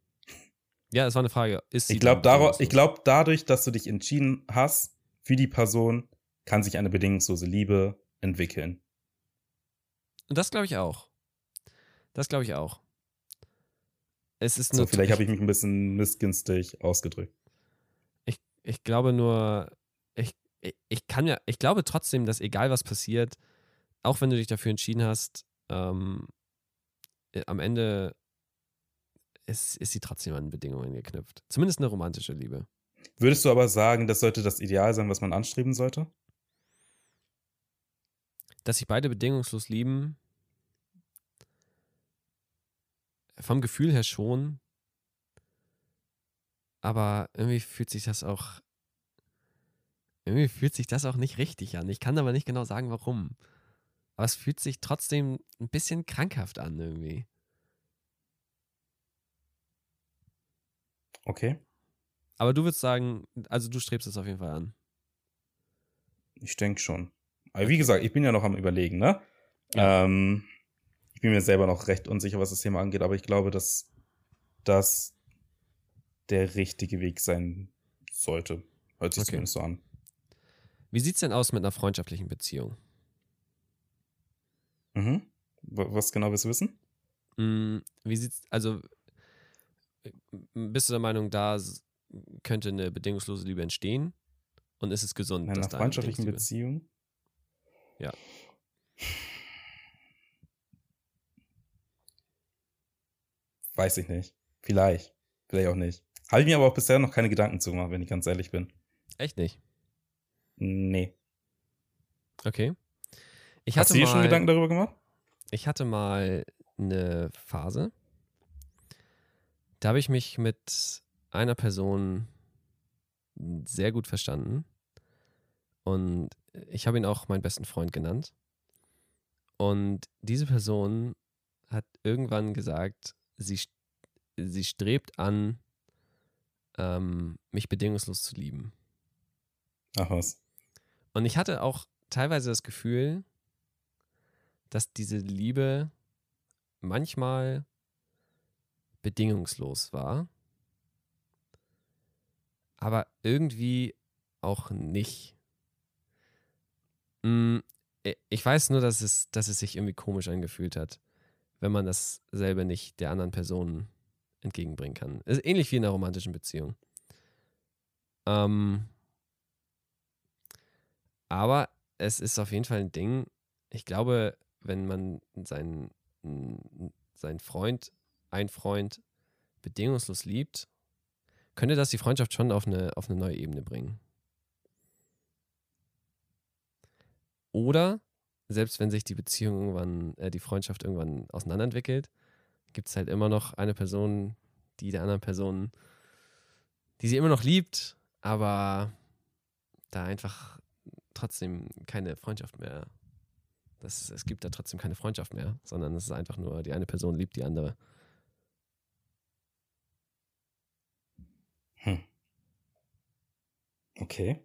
Ja, es war eine Frage. Ist sie ich glaube, glaub, dadurch, dass du dich entschieden hast für die Person, kann sich eine bedingungslose Liebe entwickeln. Und das glaube ich auch. Das glaube ich auch. Es ist so, vielleicht habe ich mich ein bisschen missgünstig ausgedrückt. Ich, ich glaube nur, ich, ich, kann ja, ich glaube trotzdem, dass egal was passiert, auch wenn du dich dafür entschieden hast, ähm, äh, am Ende ist, ist sie trotzdem an Bedingungen geknüpft. Zumindest eine romantische Liebe. Würdest du aber sagen, das sollte das Ideal sein, was man anstreben sollte? Dass sich beide bedingungslos lieben, vom Gefühl her schon. Aber irgendwie fühlt sich das auch. Irgendwie fühlt sich das auch nicht richtig an. Ich kann aber nicht genau sagen, warum. Aber es fühlt sich trotzdem ein bisschen krankhaft an, irgendwie. Okay. Aber du würdest sagen, also du strebst es auf jeden Fall an. Ich denke schon. Aber wie gesagt, ich bin ja noch am Überlegen, ne? Ja. Ähm, bin mir selber noch recht unsicher, was das Thema angeht, aber ich glaube, dass das der richtige Weg sein sollte. Hört sich okay. zumindest so an. Wie sieht es denn aus mit einer freundschaftlichen Beziehung? Mhm. Was genau willst du wissen? Mm, wie sieht's, also bist du der Meinung, da könnte eine bedingungslose Liebe entstehen? Und ist es gesund? In einer freundschaftlichen Beziehung? Ja. Weiß ich nicht. Vielleicht. Vielleicht auch nicht. Habe ich mir aber auch bisher noch keine Gedanken zu gemacht, wenn ich ganz ehrlich bin. Echt nicht? Nee. Okay. Ich Hast du dir schon Gedanken darüber gemacht? Ich hatte mal eine Phase. Da habe ich mich mit einer Person sehr gut verstanden. Und ich habe ihn auch meinen besten Freund genannt. Und diese Person hat irgendwann gesagt, sie, sie strebt an, ähm, mich bedingungslos zu lieben. Ach was. Und ich hatte auch teilweise das Gefühl, dass diese Liebe manchmal bedingungslos war, aber irgendwie auch nicht. Mm, ich weiß nur, dass es, dass es sich irgendwie komisch angefühlt hat, wenn man dasselbe nicht der anderen Person entgegenbringen kann. Ist ähnlich wie in einer romantischen Beziehung. Ähm, aber es ist auf jeden Fall ein Ding. Ich glaube, wenn man seinen, seinen Freund, ein Freund bedingungslos liebt, könnte das die Freundschaft schon auf eine, auf eine neue Ebene bringen. Oder selbst wenn sich die Beziehung irgendwann, äh, die Freundschaft irgendwann auseinanderentwickelt, gibt es halt immer noch eine Person, die der anderen Person, die sie immer noch liebt, aber da einfach trotzdem keine Freundschaft mehr. Das, es gibt da trotzdem keine Freundschaft mehr, sondern es ist einfach nur, die eine Person liebt die andere. Hm. Okay.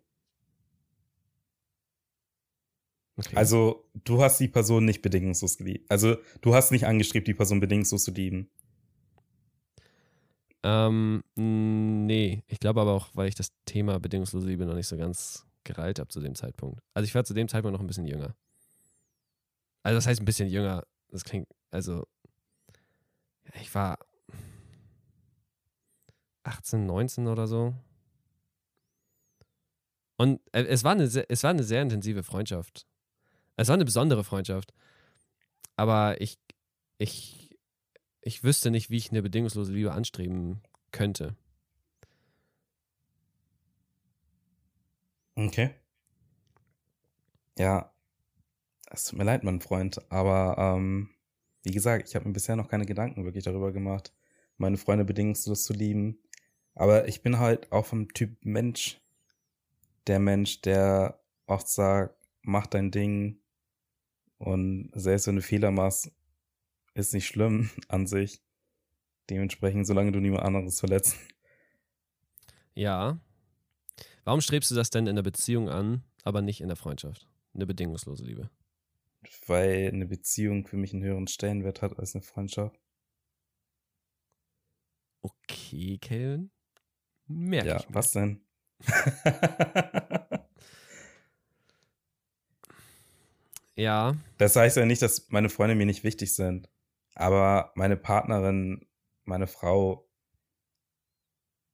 Okay. Also, du hast die Person nicht bedingungslos geliebt. Also, du hast nicht angestrebt, die Person bedingungslos zu lieben. Ähm, nee, ich glaube aber auch, weil ich das Thema bedingungslose Liebe noch nicht so ganz gereilt habe zu dem Zeitpunkt. Also ich war zu dem Zeitpunkt noch ein bisschen jünger. Also das heißt ein bisschen jünger. Das klingt, also ich war 18, 19 oder so. Und äh, es war, eine, es war eine sehr intensive Freundschaft. Es war eine besondere Freundschaft. Aber ich, ich, ich wüsste nicht, wie ich eine bedingungslose Liebe anstreben könnte. Okay. Ja, es tut mir leid, mein Freund, aber ähm, wie gesagt, ich habe mir bisher noch keine Gedanken wirklich darüber gemacht, meine Freunde bedingungslos zu lieben. Aber ich bin halt auch vom Typ Mensch, der Mensch, der oft sagt, mach dein Ding und selbst wenn du Fehler machst, ist nicht schlimm <laughs> an sich. Dementsprechend, solange du niemand anderes verletzt. Ja, Warum strebst du das denn in der Beziehung an, aber nicht in der Freundschaft? Eine bedingungslose Liebe. Weil eine Beziehung für mich einen höheren Stellenwert hat als eine Freundschaft. Okay, Kelvin. Merke ja, ich. Mir. Was denn? <laughs> ja. Das heißt ja nicht, dass meine Freunde mir nicht wichtig sind. Aber meine Partnerin, meine Frau,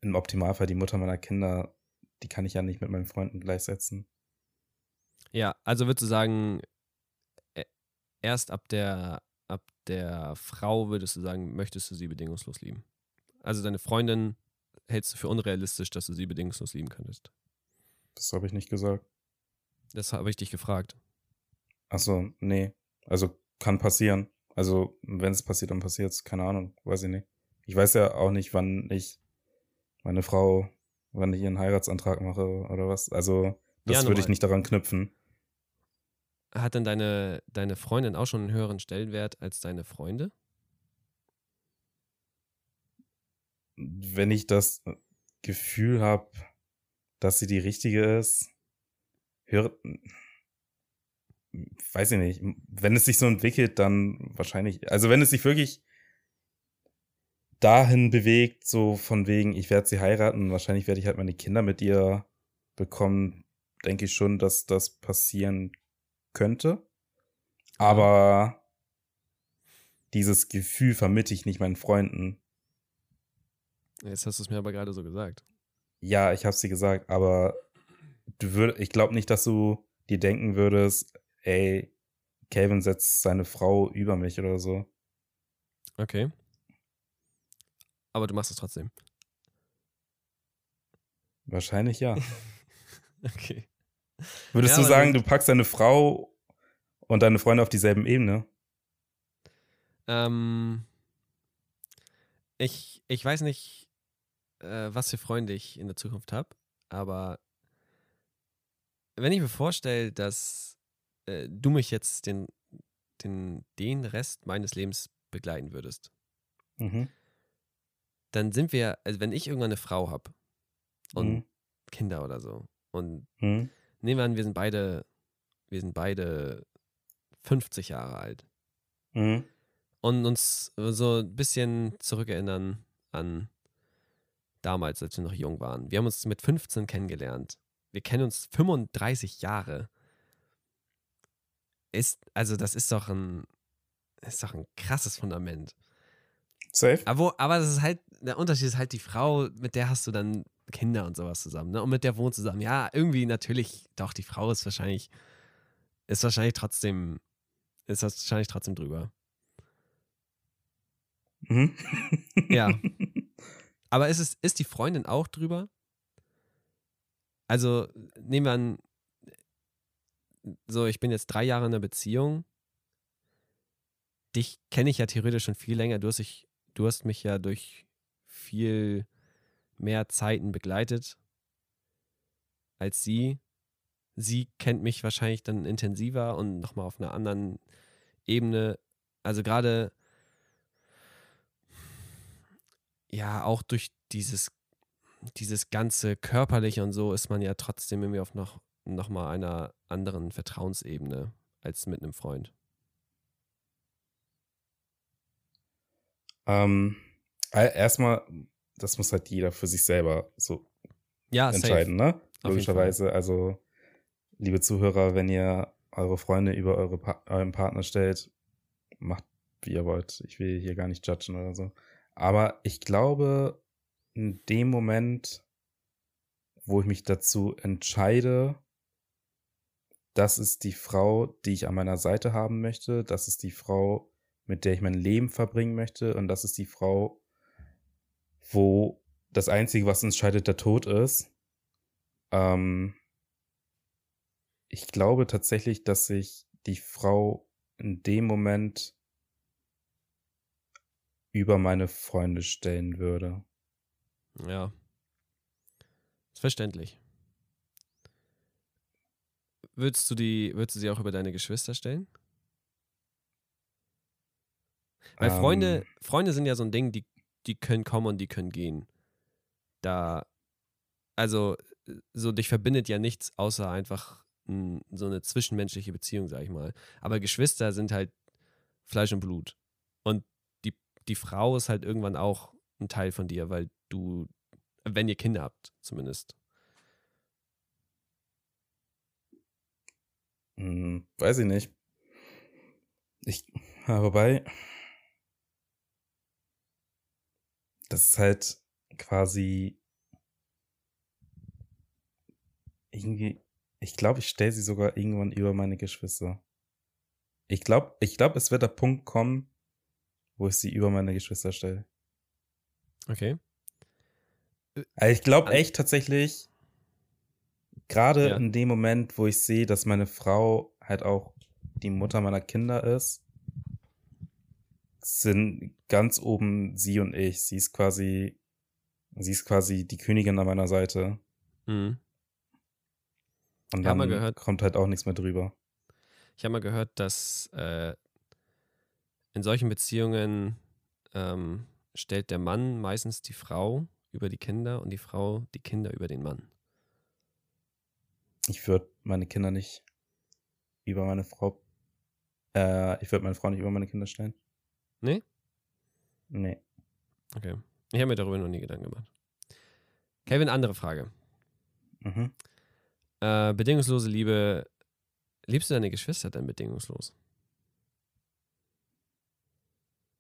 im Optimalfall die Mutter meiner Kinder, die kann ich ja nicht mit meinen Freunden gleichsetzen. Ja, also würdest du sagen, e, erst ab der, ab der Frau würdest du sagen, möchtest du sie bedingungslos lieben? Also deine Freundin hältst du für unrealistisch, dass du sie bedingungslos lieben könntest? Das habe ich nicht gesagt. Das habe ich dich gefragt. Achso, nee. Also kann passieren. Also, wenn es passiert, dann passiert es. Keine Ahnung, weiß ich nicht. Ich weiß ja auch nicht, wann ich meine Frau wann ich ihren Heiratsantrag mache oder was. Also, das ja, würde ich nicht daran knüpfen. Hat denn deine, deine Freundin auch schon einen höheren Stellenwert als deine Freunde? Wenn ich das Gefühl habe, dass sie die richtige ist, hört. Weiß ich nicht. Wenn es sich so entwickelt, dann wahrscheinlich. Also, wenn es sich wirklich dahin bewegt, so von wegen, ich werde sie heiraten, wahrscheinlich werde ich halt meine Kinder mit ihr bekommen, denke ich schon, dass das passieren könnte. Aber dieses Gefühl vermitte ich nicht meinen Freunden. Jetzt hast du es mir aber gerade so gesagt. Ja, ich habe sie gesagt, aber du würd, ich glaube nicht, dass du dir denken würdest, ey, Calvin setzt seine Frau über mich oder so. Okay aber du machst es trotzdem. Wahrscheinlich ja. <laughs> okay. Würdest ja, du sagen, du packst deine Frau und deine Freunde auf dieselben Ebene? Ähm, ich, ich weiß nicht, äh, was für Freunde ich in der Zukunft habe, aber wenn ich mir vorstelle, dass äh, du mich jetzt den, den, den Rest meines Lebens begleiten würdest, Mhm. dann sind wir, also wenn ich irgendwann eine Frau habe und Mhm. Kinder oder so und Mhm. nehmen wir an, wir sind beide, wir sind beide 50 Jahre alt Mhm. und uns so ein bisschen zurückerinnern an damals, als wir noch jung waren. Wir haben uns mit 15 kennengelernt. Wir kennen uns 35 Jahre. Ist, also das ist doch ein, ist doch ein krasses Fundament. Safe. Aber, wo, aber das ist halt, der Unterschied ist halt die Frau, mit der hast du dann Kinder und sowas zusammen, ne? Und mit der wohnst du zusammen. Ja, irgendwie natürlich, doch, die Frau ist wahrscheinlich, ist wahrscheinlich trotzdem, ist wahrscheinlich trotzdem drüber. Mhm. Ja. <laughs> Aber ist es, ist die Freundin auch drüber? Also, nehmen wir an, so, ich bin jetzt drei Jahre in einer Beziehung. Dich kenne ich ja theoretisch schon viel länger. Du hast, dich, du hast mich ja durch viel mehr Zeiten begleitet als sie. Sie kennt mich wahrscheinlich dann intensiver und nochmal auf einer anderen Ebene. Also gerade, ja, auch durch dieses, dieses ganze Körperliche und so ist man ja trotzdem irgendwie auf noch, noch mal einer anderen Vertrauensebene als mit einem Freund. ähm, äh, erstmal, das muss halt jeder für sich selber so Ja, entscheiden, ne? jeden Logischerweise. Also, liebe Zuhörer, wenn ihr eure Freunde über eure pa euren Partner stellt, macht wie ihr wollt. Ich will hier gar nicht judgen oder so. Aber ich glaube, in dem Moment, wo ich mich dazu entscheide, das ist die Frau, die ich an meiner Seite haben möchte, das ist die Frau, mit der ich mein Leben verbringen möchte und das ist die Frau, wo das Einzige, was uns scheidet, der Tod ist. Ähm, ich glaube tatsächlich, dass sich die Frau in dem Moment über meine Freunde stellen würde. Ja. Ist verständlich. Würdest du die, würdest du sie auch über deine Geschwister stellen? Weil Ähm, Freunde, Freunde sind ja so ein Ding, die, die können kommen und die können gehen. Da, also, so dich verbindet ja nichts außer einfach n, so eine zwischenmenschliche Beziehung, sag ich mal. Aber Geschwister sind halt Fleisch und Blut. Und die, die Frau ist halt irgendwann auch ein Teil von dir, weil du, wenn ihr Kinder habt, zumindest. Hm, weiß ich nicht. Ich, ja, wobei, das ist halt quasi irgendwie, ich glaube, ich stelle sie sogar irgendwann über meine Geschwister. Ich glaube, ich glaube, es wird der Punkt kommen, wo ich sie über meine Geschwister stelle. Okay. Also ich glaube echt tatsächlich, gerade Ja. in dem Moment, wo ich sehe, dass meine Frau halt auch die Mutter meiner Kinder ist, sind ganz oben sie und ich. Sie ist quasi, sie ist quasi die Königin an meiner Seite. Mhm. Und dann kommt halt auch nichts mehr drüber. Ich habe mal gehört, dass äh, in solchen Beziehungen ähm, stellt der Mann meistens die Frau über die Kinder und die Frau die Kinder über den Mann. Ich würde meine Kinder nicht über meine Frau, äh, ich würde meine Frau nicht über meine Kinder stellen. Nee? Nee. Okay. Ich habe mir darüber noch nie Gedanken gemacht. Kevin, andere Frage. Mhm. Äh, bedingungslose Liebe. Liebst du deine Geschwister denn bedingungslos?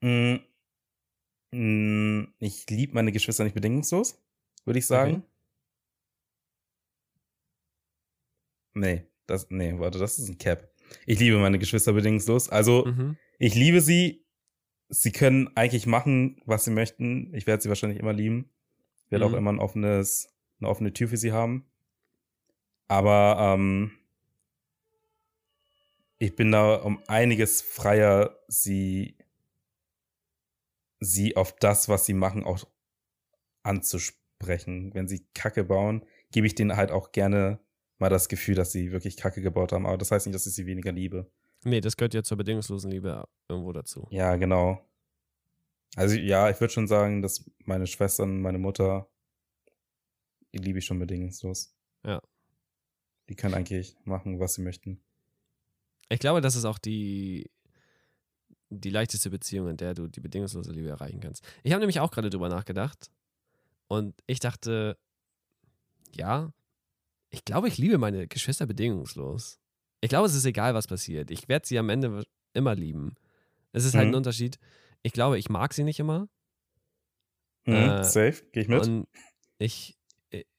Mm, mm, Ich liebe meine Geschwister nicht bedingungslos, würde ich sagen. Okay. Nee, das, nee, warte, das ist ein Cap. Ich liebe meine Geschwister bedingungslos. Also, Mhm. ich liebe sie. Sie können eigentlich machen, was sie möchten. Ich werde sie wahrscheinlich immer lieben. Ich werde Mhm. auch immer ein offenes, eine offene Tür für sie haben. Aber ähm, ich bin da um einiges freier, sie, sie auf das, was sie machen, auch anzusprechen. Wenn sie Kacke bauen, gebe ich denen halt auch gerne mal das Gefühl, dass sie wirklich Kacke gebaut haben. Aber das heißt nicht, dass ich sie weniger liebe. Nee, das gehört ja zur bedingungslosen Liebe irgendwo dazu. Ja, genau. Also ja, ich würde schon sagen, dass meine Schwestern, meine Mutter, die liebe ich schon bedingungslos. Ja. Die können eigentlich machen, was sie möchten. Ich glaube, das ist auch die, die leichteste Beziehung, in der du die bedingungslose Liebe erreichen kannst. Ich habe nämlich auch gerade drüber nachgedacht und ich dachte, ja, ich glaube, ich liebe meine Geschwister bedingungslos. Ich glaube, es ist egal, was passiert. Ich werde sie am Ende immer lieben. Es ist halt ein Mhm. Unterschied. Ich glaube, ich mag sie nicht immer. Mhm, Äh, safe, gehe ich mit. Und ich,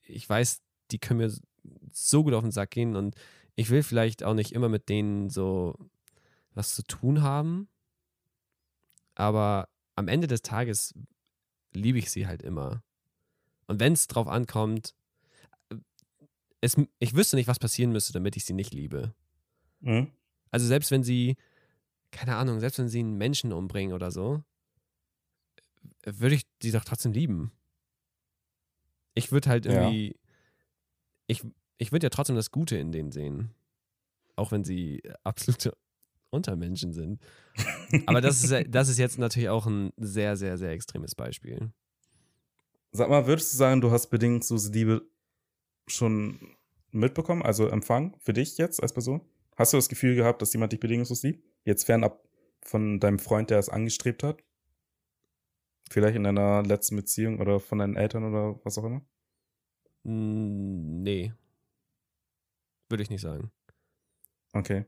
ich weiß, die können mir so gut auf den Sack gehen und ich will vielleicht auch nicht immer mit denen so was zu tun haben. Aber am Ende des Tages liebe ich sie halt immer. Und wenn es drauf ankommt, es, ich wüsste nicht, was passieren müsste, damit ich sie nicht liebe. Mhm. Also selbst wenn sie, keine Ahnung, selbst wenn sie einen Menschen umbringen oder so, würde ich sie doch trotzdem lieben. Ich würde halt Ja. irgendwie, ich, ich würde ja trotzdem das Gute in denen sehen. Auch wenn sie <laughs> absolute Untermenschen sind. Aber das ist, <laughs> das ist jetzt natürlich auch ein sehr, sehr, sehr extremes Beispiel. Sag mal, würdest du sagen, du hast bedingungslose Liebe schon mitbekommen, also empfangen für dich jetzt als Person? Hast du das Gefühl gehabt, dass jemand dich bedingungslos liebt? Jetzt fernab von deinem Freund, der es angestrebt hat? Vielleicht in deiner letzten Beziehung oder von deinen Eltern oder was auch immer? Mm, Nee. Würde ich nicht sagen. Okay.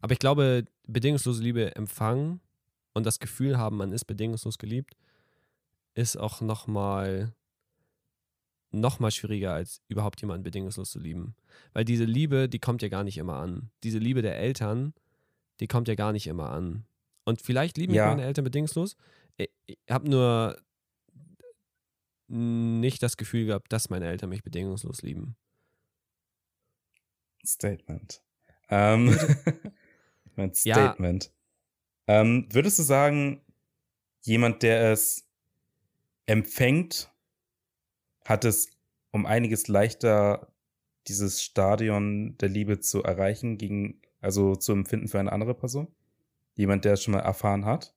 Aber ich glaube, bedingungslose Liebe empfangen und das Gefühl haben, man ist bedingungslos geliebt, ist auch nochmal noch mal schwieriger, als überhaupt jemanden bedingungslos zu lieben. Weil diese Liebe, die kommt ja gar nicht immer an. Diese Liebe der Eltern, die kommt ja gar nicht immer an. Und vielleicht lieben mich Ja. meine Eltern bedingungslos. Ich, habe nur nicht das Gefühl gehabt, dass meine Eltern mich bedingungslos lieben. Statement. Ähm, <laughs> mein Ja. Statement. Ähm, würdest du sagen, jemand, der es empfängt, hat es um einiges leichter, dieses Stadion der Liebe zu erreichen, gegen, also zu empfinden für eine andere Person? Jemand, der es schon mal erfahren hat?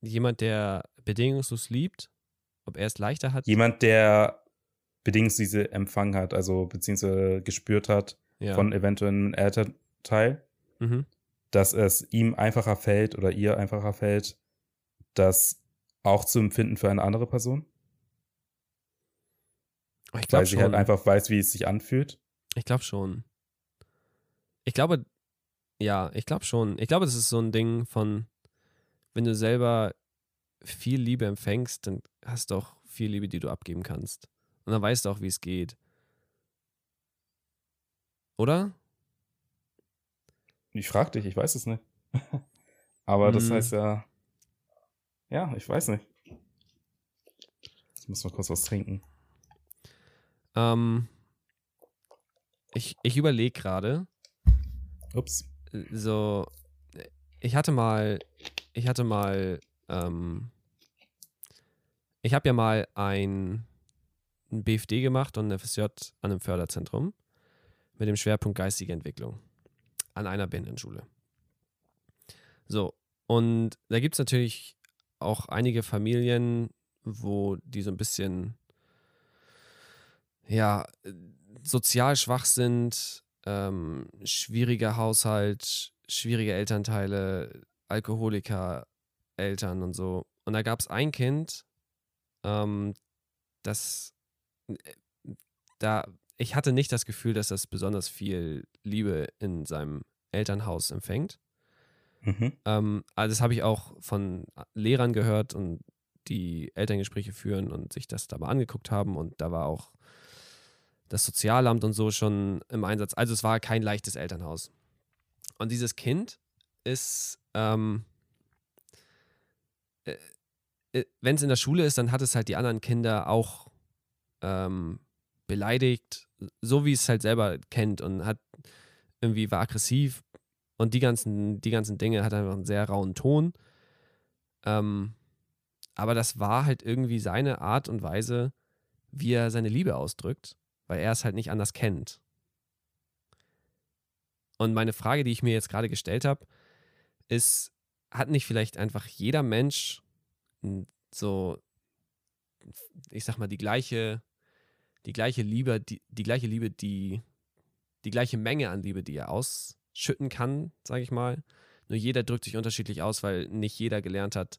Jemand, der bedingungslos liebt, ob er es leichter hat. Jemand, der bedingungslos diese empfangen hat, also beziehungsweise gespürt hat ja. von eventuell einem Elternteil, mhm. dass es ihm einfacher fällt oder ihr einfacher fällt, das auch zu empfinden für eine andere Person, Ich weil glaube sie schon. halt einfach weiß, wie es sich anfühlt. Ich glaube schon. Ich glaube, ja, ich glaube schon. Ich glaube, das ist so ein Ding von, wenn du selber viel Liebe empfängst, dann hast du auch viel Liebe, die du abgeben kannst. Und dann weißt du auch, wie es geht. Oder? Ich frag dich, ich weiß es nicht. <laughs> Aber das Hm. heißt ja, ja, ich weiß nicht. Ich muss mal kurz was trinken. Ähm, ich ich überlege gerade, Ups. so, ich hatte mal, ich hatte mal, ähm, ich habe ja mal ein, ein BFD gemacht und eine FSJ an einem Förderzentrum mit dem Schwerpunkt geistige Entwicklung an einer Behindertenschule. So, und da gibt es natürlich auch einige Familien, wo die so ein bisschen, ja, sozial schwach sind, ähm, schwieriger Haushalt, schwierige Elternteile, Alkoholiker, Eltern und so. Und da gab es ein Kind, ähm, das da, ich hatte nicht das Gefühl, dass das besonders viel Liebe in seinem Elternhaus empfängt. Mhm. Ähm, also das habe ich auch von Lehrern gehört und die Elterngespräche führen und sich das da mal angeguckt haben und da war auch das Sozialamt und so schon im Einsatz. Also es war kein leichtes Elternhaus. Und dieses Kind ist, ähm, äh, äh, wenn es in der Schule ist, dann hat es halt die anderen Kinder auch ähm, beleidigt, so wie es halt selber kennt und hat irgendwie war aggressiv und die ganzen, die ganzen Dinge hat einfach einen sehr rauen Ton. Ähm, aber das war halt irgendwie seine Art und Weise, wie er seine Liebe ausdrückt, weil er es halt nicht anders kennt. Und meine Frage, die ich mir jetzt gerade gestellt habe, ist, hat nicht vielleicht einfach jeder Mensch so, ich sag mal, die gleiche, die gleiche Liebe, die, die gleiche Liebe, die, die gleiche Menge an Liebe, die er ausschütten kann, sage ich mal. Nur jeder drückt sich unterschiedlich aus, weil nicht jeder gelernt hat,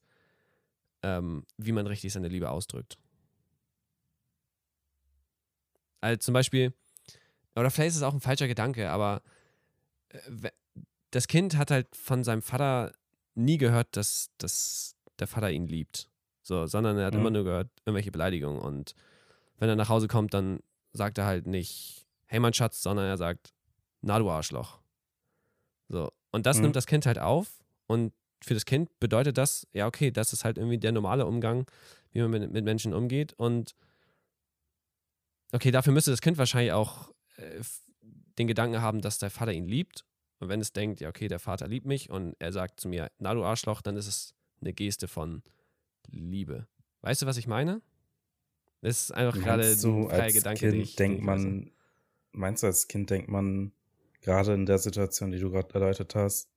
ähm, wie man richtig seine Liebe ausdrückt. Also zum Beispiel, oder vielleicht ist es auch ein falscher Gedanke, aber äh, das Kind hat halt von seinem Vater nie gehört, dass, dass der Vater ihn liebt. So, sondern er hat mhm. immer nur gehört, irgendwelche Beleidigungen. Und wenn er nach Hause kommt, dann sagt er halt nicht, hey mein Schatz, sondern er sagt, na du Arschloch. So. Und das mhm. nimmt das Kind halt auf. Und für das Kind bedeutet das, ja, okay, das ist halt irgendwie der normale Umgang, wie man mit, mit Menschen umgeht. Und okay, dafür müsste das Kind wahrscheinlich auch äh, den Gedanken haben, dass der Vater ihn liebt. Und wenn es denkt, ja, okay, der Vater liebt mich und er sagt zu mir, na du Arschloch, dann ist es eine Geste von Liebe. Weißt du, was ich meine? Das ist einfach gerade ein freier Gedanke, kind ich denkt man, Meinst du, als Kind denkt man, gerade in der Situation, die du gerade erläutert hast,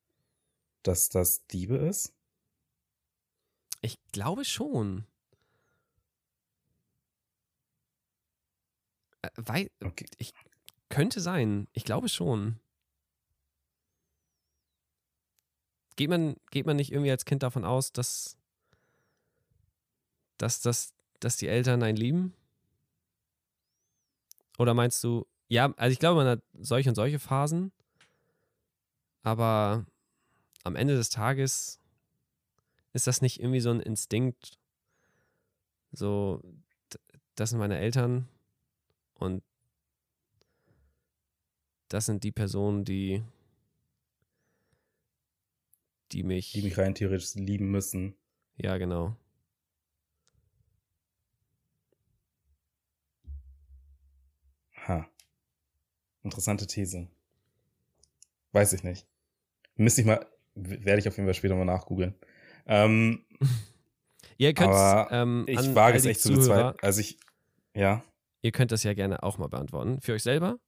dass das Liebe ist? Ich glaube schon. Äh, weil, okay. ich, könnte sein. Ich glaube schon. Geht man, geht man nicht irgendwie als Kind davon aus, dass, dass, dass, dass die Eltern einen lieben? Oder meinst du, ja, also ich glaube, man hat solche und solche Phasen, aber am Ende des Tages ist das nicht irgendwie so ein Instinkt, so, das sind meine Eltern und das sind die Personen, die, die mich. Die mich rein theoretisch lieben müssen. Ja, genau. Ha. Interessante These. Weiß ich nicht. Müsste ich mal, werde ich auf jeden Fall später mal nachgoogeln. Ähm, Ihr könnt ähm, ich wage es echt zu bezweifeln. Also ich, ja. Ihr könnt das ja gerne auch mal beantworten. Für euch selber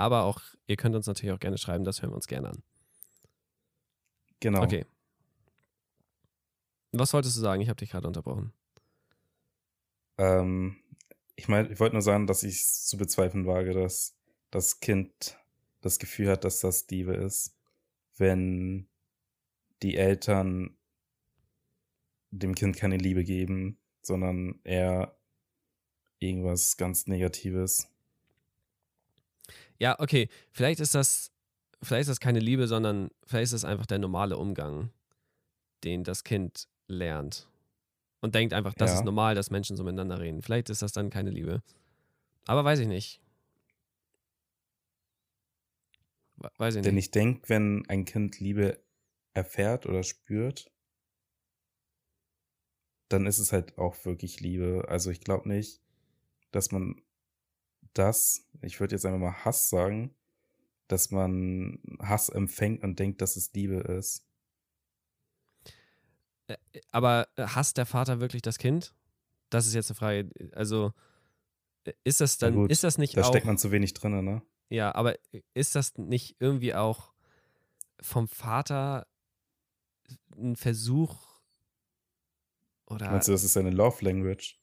aber auch, ihr könnt uns natürlich auch gerne schreiben, das hören wir uns gerne an. Genau. Okay. Was wolltest du sagen? Ich habe dich gerade unterbrochen. Ähm, ich meine, ich wollte nur sagen, dass ich es zu bezweifeln wage, dass das Kind das Gefühl hat, dass das Liebe ist, wenn die Eltern dem Kind keine Liebe geben, sondern eher irgendwas ganz Negatives. Ja, okay. Vielleicht ist das, vielleicht ist das keine Liebe, sondern vielleicht ist das einfach der normale Umgang, den das Kind lernt. Und denkt einfach, das ja. ist normal, dass Menschen so miteinander reden. Vielleicht ist das dann keine Liebe. Aber weiß ich nicht. Weiß ich Denn nicht. ich denke, wenn ein Kind Liebe erfährt oder spürt, dann ist es halt auch wirklich Liebe. Also ich glaube nicht, dass man das, ich würde jetzt einfach mal Hass sagen, dass man Hass empfängt und denkt, dass es Liebe ist. Aber hasst der Vater wirklich das Kind? Das ist jetzt eine Frage. Also ist das dann, gut, ist das nicht da auch. Da steckt man zu wenig drin, ne? Ja, aber ist das nicht irgendwie auch vom Vater ein Versuch oder. Meinst du, das ist seine Love Language?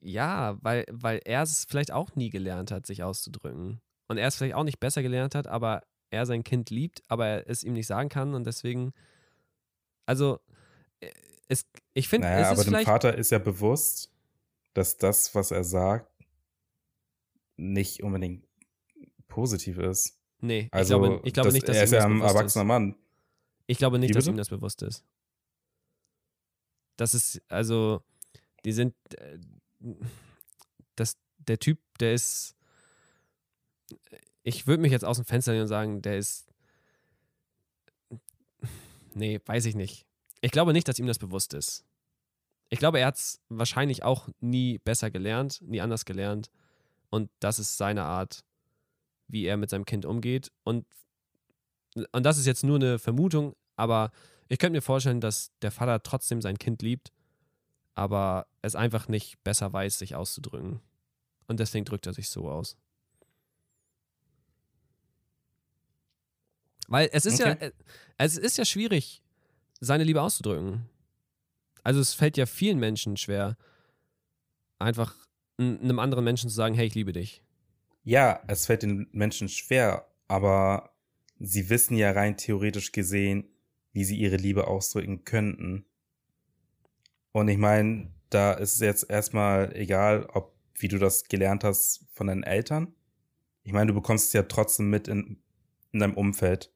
Ja, weil, weil er es vielleicht auch nie gelernt hat, sich auszudrücken. Und er es vielleicht auch nicht besser gelernt hat, aber er sein Kind liebt, aber er es ihm nicht sagen kann und deswegen. Also, äh, es, ich finde, naja, es aber dem Vater ist ja bewusst, dass das, was er sagt, nicht unbedingt positiv ist. Nee, also, ich glaube, ich glaube das, nicht, dass er ist ja ein erwachsener ist. Mann. Ich glaube nicht, Wie dass bitte? ihm das bewusst ist. Das ist, also, die sind, äh, das, der Typ, der ist, ich würde mich jetzt aus dem Fenster nehmen und sagen, der ist, nee, weiß ich nicht. Ich glaube nicht, dass ihm das bewusst ist. Ich glaube, er hat es wahrscheinlich auch nie besser gelernt, nie anders gelernt. Und das ist seine Art, wie er mit seinem Kind umgeht. Und, und das ist jetzt nur eine Vermutung, aber ich könnte mir vorstellen, dass der Vater trotzdem sein Kind liebt aber es einfach nicht besser weiß, sich auszudrücken. Und deswegen drückt er sich so aus. Weil es ist okay. ja, es ist ja schwierig, seine Liebe auszudrücken. Also es fällt ja vielen Menschen schwer, einfach einem anderen Menschen zu sagen, hey, ich liebe dich. Ja, es fällt den Menschen schwer, aber sie wissen ja rein theoretisch gesehen, wie sie ihre Liebe ausdrücken könnten. Und ich meine, da ist es jetzt erstmal egal, ob wie du das gelernt hast von deinen Eltern. Ich meine, du bekommst es ja trotzdem mit in, in deinem Umfeld.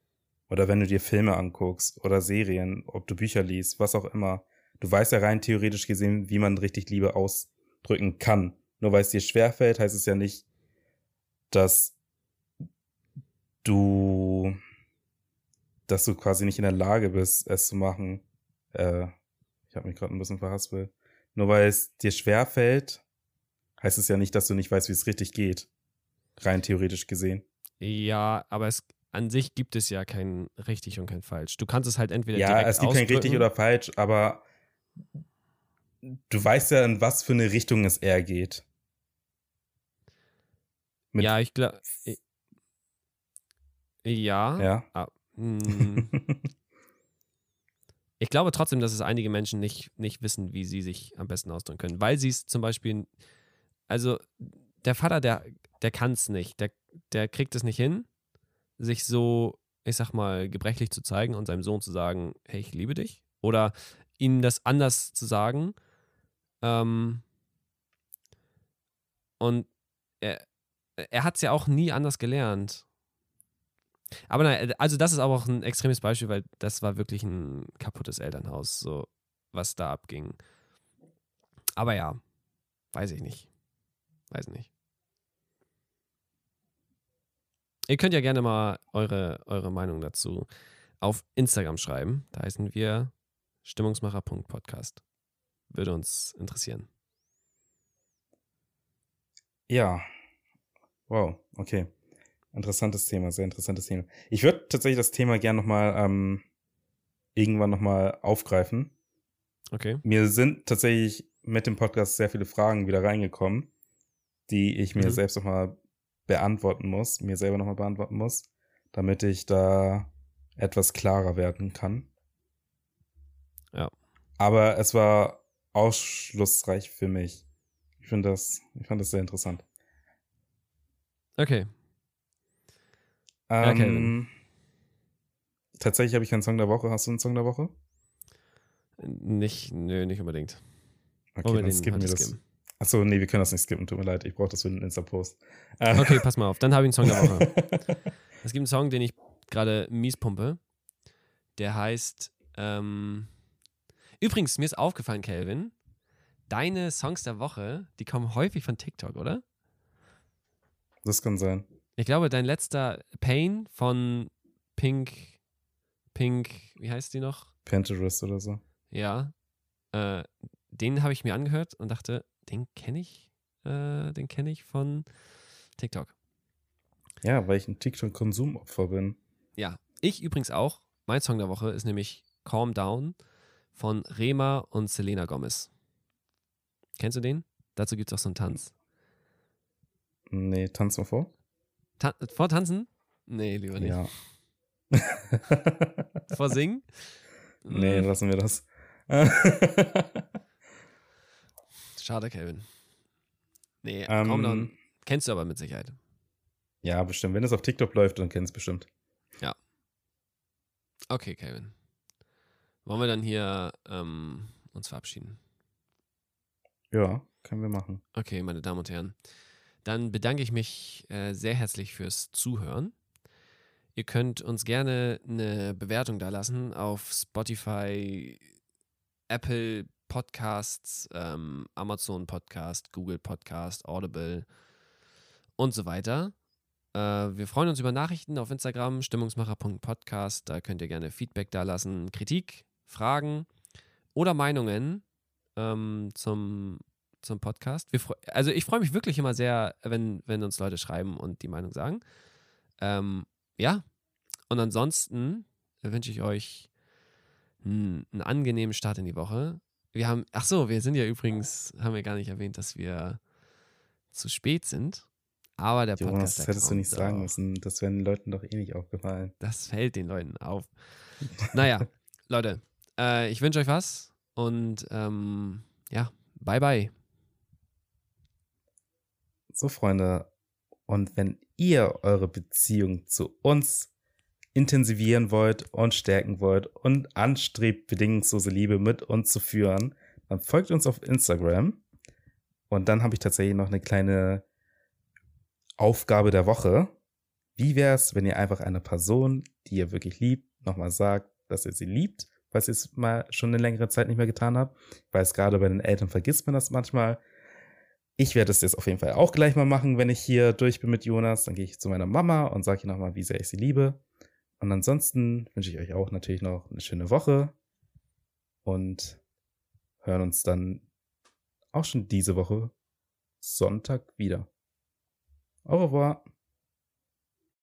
Oder wenn du dir Filme anguckst oder Serien, ob du Bücher liest, was auch immer. Du weißt ja rein theoretisch gesehen, wie man richtig Liebe ausdrücken kann. Nur weil es dir schwerfällt, heißt es ja nicht, dass du, dass du quasi nicht in der Lage bist, es zu machen. Äh, ich habe mich gerade ein bisschen verhaspelt. Nur weil es dir schwerfällt, heißt es ja nicht, dass du nicht weißt, wie es richtig geht. Rein theoretisch gesehen. Ja, aber es an sich gibt es ja kein richtig und kein falsch. Du kannst es halt entweder ja, es gibt kein richtig oder falsch, aber du weißt ja, in was für eine Richtung es eher geht. Ja, ich glaube. Ja. Ja. Ah, hm. <laughs> ich glaube trotzdem, dass es einige Menschen nicht, nicht wissen, wie sie sich am besten ausdrücken können, weil sie es zum Beispiel. Also, der Vater, der, der kann es nicht. Der, der kriegt es nicht hin, sich so, ich sag mal, gebrechlich zu zeigen und seinem Sohn zu sagen: Hey, ich liebe dich. Oder ihm das anders zu sagen. Ähm, und er, er hat es ja auch nie anders gelernt. Aber nein, also das ist aber auch ein extremes Beispiel, weil das war wirklich ein kaputtes Elternhaus, so was da abging. Aber ja, weiß ich nicht. Weiß nicht. Ihr könnt ja gerne mal eure, eure Meinung dazu auf Instagram schreiben. Da heißen wir stimmungsmacher.podcast. Würde uns interessieren. Ja, Wow, okay. Interessantes Thema, sehr interessantes Thema. Ich würde tatsächlich das Thema gerne nochmal ähm, irgendwann nochmal aufgreifen. Okay. Mir sind tatsächlich mit dem Podcast sehr viele Fragen wieder reingekommen, die ich mir mhm. selbst nochmal beantworten muss, mir selber nochmal beantworten muss, damit ich da etwas klarer werden kann. Ja. Aber es war ausschlussreich für mich. Ich finde das, ich fand das sehr interessant. Okay. Ähm, okay. Tatsächlich habe ich keinen Song der Woche. Hast du einen Song der Woche? Nicht, nö, nicht unbedingt. Okay, dann skippen wir das. Achso, nee, wir können das nicht skippen, tut mir leid. Ich brauche das für den Insta-Post. Okay, pass mal auf. Dann habe ich einen Song der Woche. <laughs> es gibt einen Song, den ich gerade mies pumpe. Der heißt. Ähm Übrigens, mir ist aufgefallen, Kelvin, deine Songs der Woche, die kommen häufig von TikTok, oder? Das kann sein. Ich glaube, dein letzter Pain von Pink, Pink, wie heißt die noch? Pinterest oder so. Ja. Äh, den habe ich mir angehört und dachte, den kenne ich, äh, den kenne ich von TikTok. Ja, weil ich ein TikTok-Konsumopfer bin. Ja, ich übrigens auch. Mein Song der Woche ist nämlich Calm Down von Rema und Selena Gomez. Kennst du den? Dazu gibt es auch so einen Tanz. Nee, tanz mal vor. Ta vor tanzen? Nee, lieber nicht. Ja. <laughs> vor singen? Nee, hm. lassen wir das. <laughs> Schade, Kevin. Nee, ähm, komm dann. Kennst du aber mit Sicherheit. Ja, bestimmt. Wenn es auf TikTok läuft, dann kennst du bestimmt. Ja. Okay, Kevin. Wollen wir dann hier ähm, uns verabschieden? Ja, können wir machen. Okay, meine Damen und Herren. Dann bedanke ich mich äh, sehr herzlich fürs Zuhören. Ihr könnt uns gerne eine Bewertung da lassen auf Spotify, Apple Podcasts, ähm, Amazon Podcast, Google Podcast, Audible und so weiter. Äh, wir freuen uns über Nachrichten auf Instagram, stimmungsmacher.podcast. Da könnt ihr gerne Feedback da lassen, Kritik, Fragen oder Meinungen ähm, zum zum Podcast. also ich freue mich wirklich immer sehr, wenn, wenn uns Leute schreiben und die Meinung sagen. Ähm, ja, und ansonsten wünsche ich euch einen, einen, angenehmen Start in die Woche. Wir haben, ach so, wir sind ja übrigens, haben wir gar nicht erwähnt, dass wir zu spät sind. Aber der Podcast. Jonas, das hättest du nicht sagen müssen. Das wäre den Leuten doch eh nicht aufgefallen. Das fällt den Leuten auf. <laughs> naja, Leute, äh, ich wünsche euch was und ähm, ja, bye bye. So, Freunde, und wenn ihr eure Beziehung zu uns intensivieren wollt und stärken wollt und anstrebt, bedingungslose Liebe mit uns zu führen, dann folgt uns auf Instagram. Und dann habe ich tatsächlich noch eine kleine Aufgabe der Woche. Wie wäre es, wenn ihr einfach einer Person, die ihr wirklich liebt, nochmal sagt, dass ihr sie liebt, falls ihr es mal schon eine längere Zeit nicht mehr getan habt. Ich weiß, gerade bei den Eltern vergisst man das manchmal. Ich werde es jetzt auf jeden Fall auch gleich mal machen, wenn ich hier durch bin mit Jonas. Dann gehe ich zu meiner Mama und sage ihr nochmal, wie sehr ich sie liebe. Und ansonsten wünsche ich euch auch natürlich noch eine schöne Woche und hören uns dann auch schon diese Woche Sonntag wieder. Au revoir.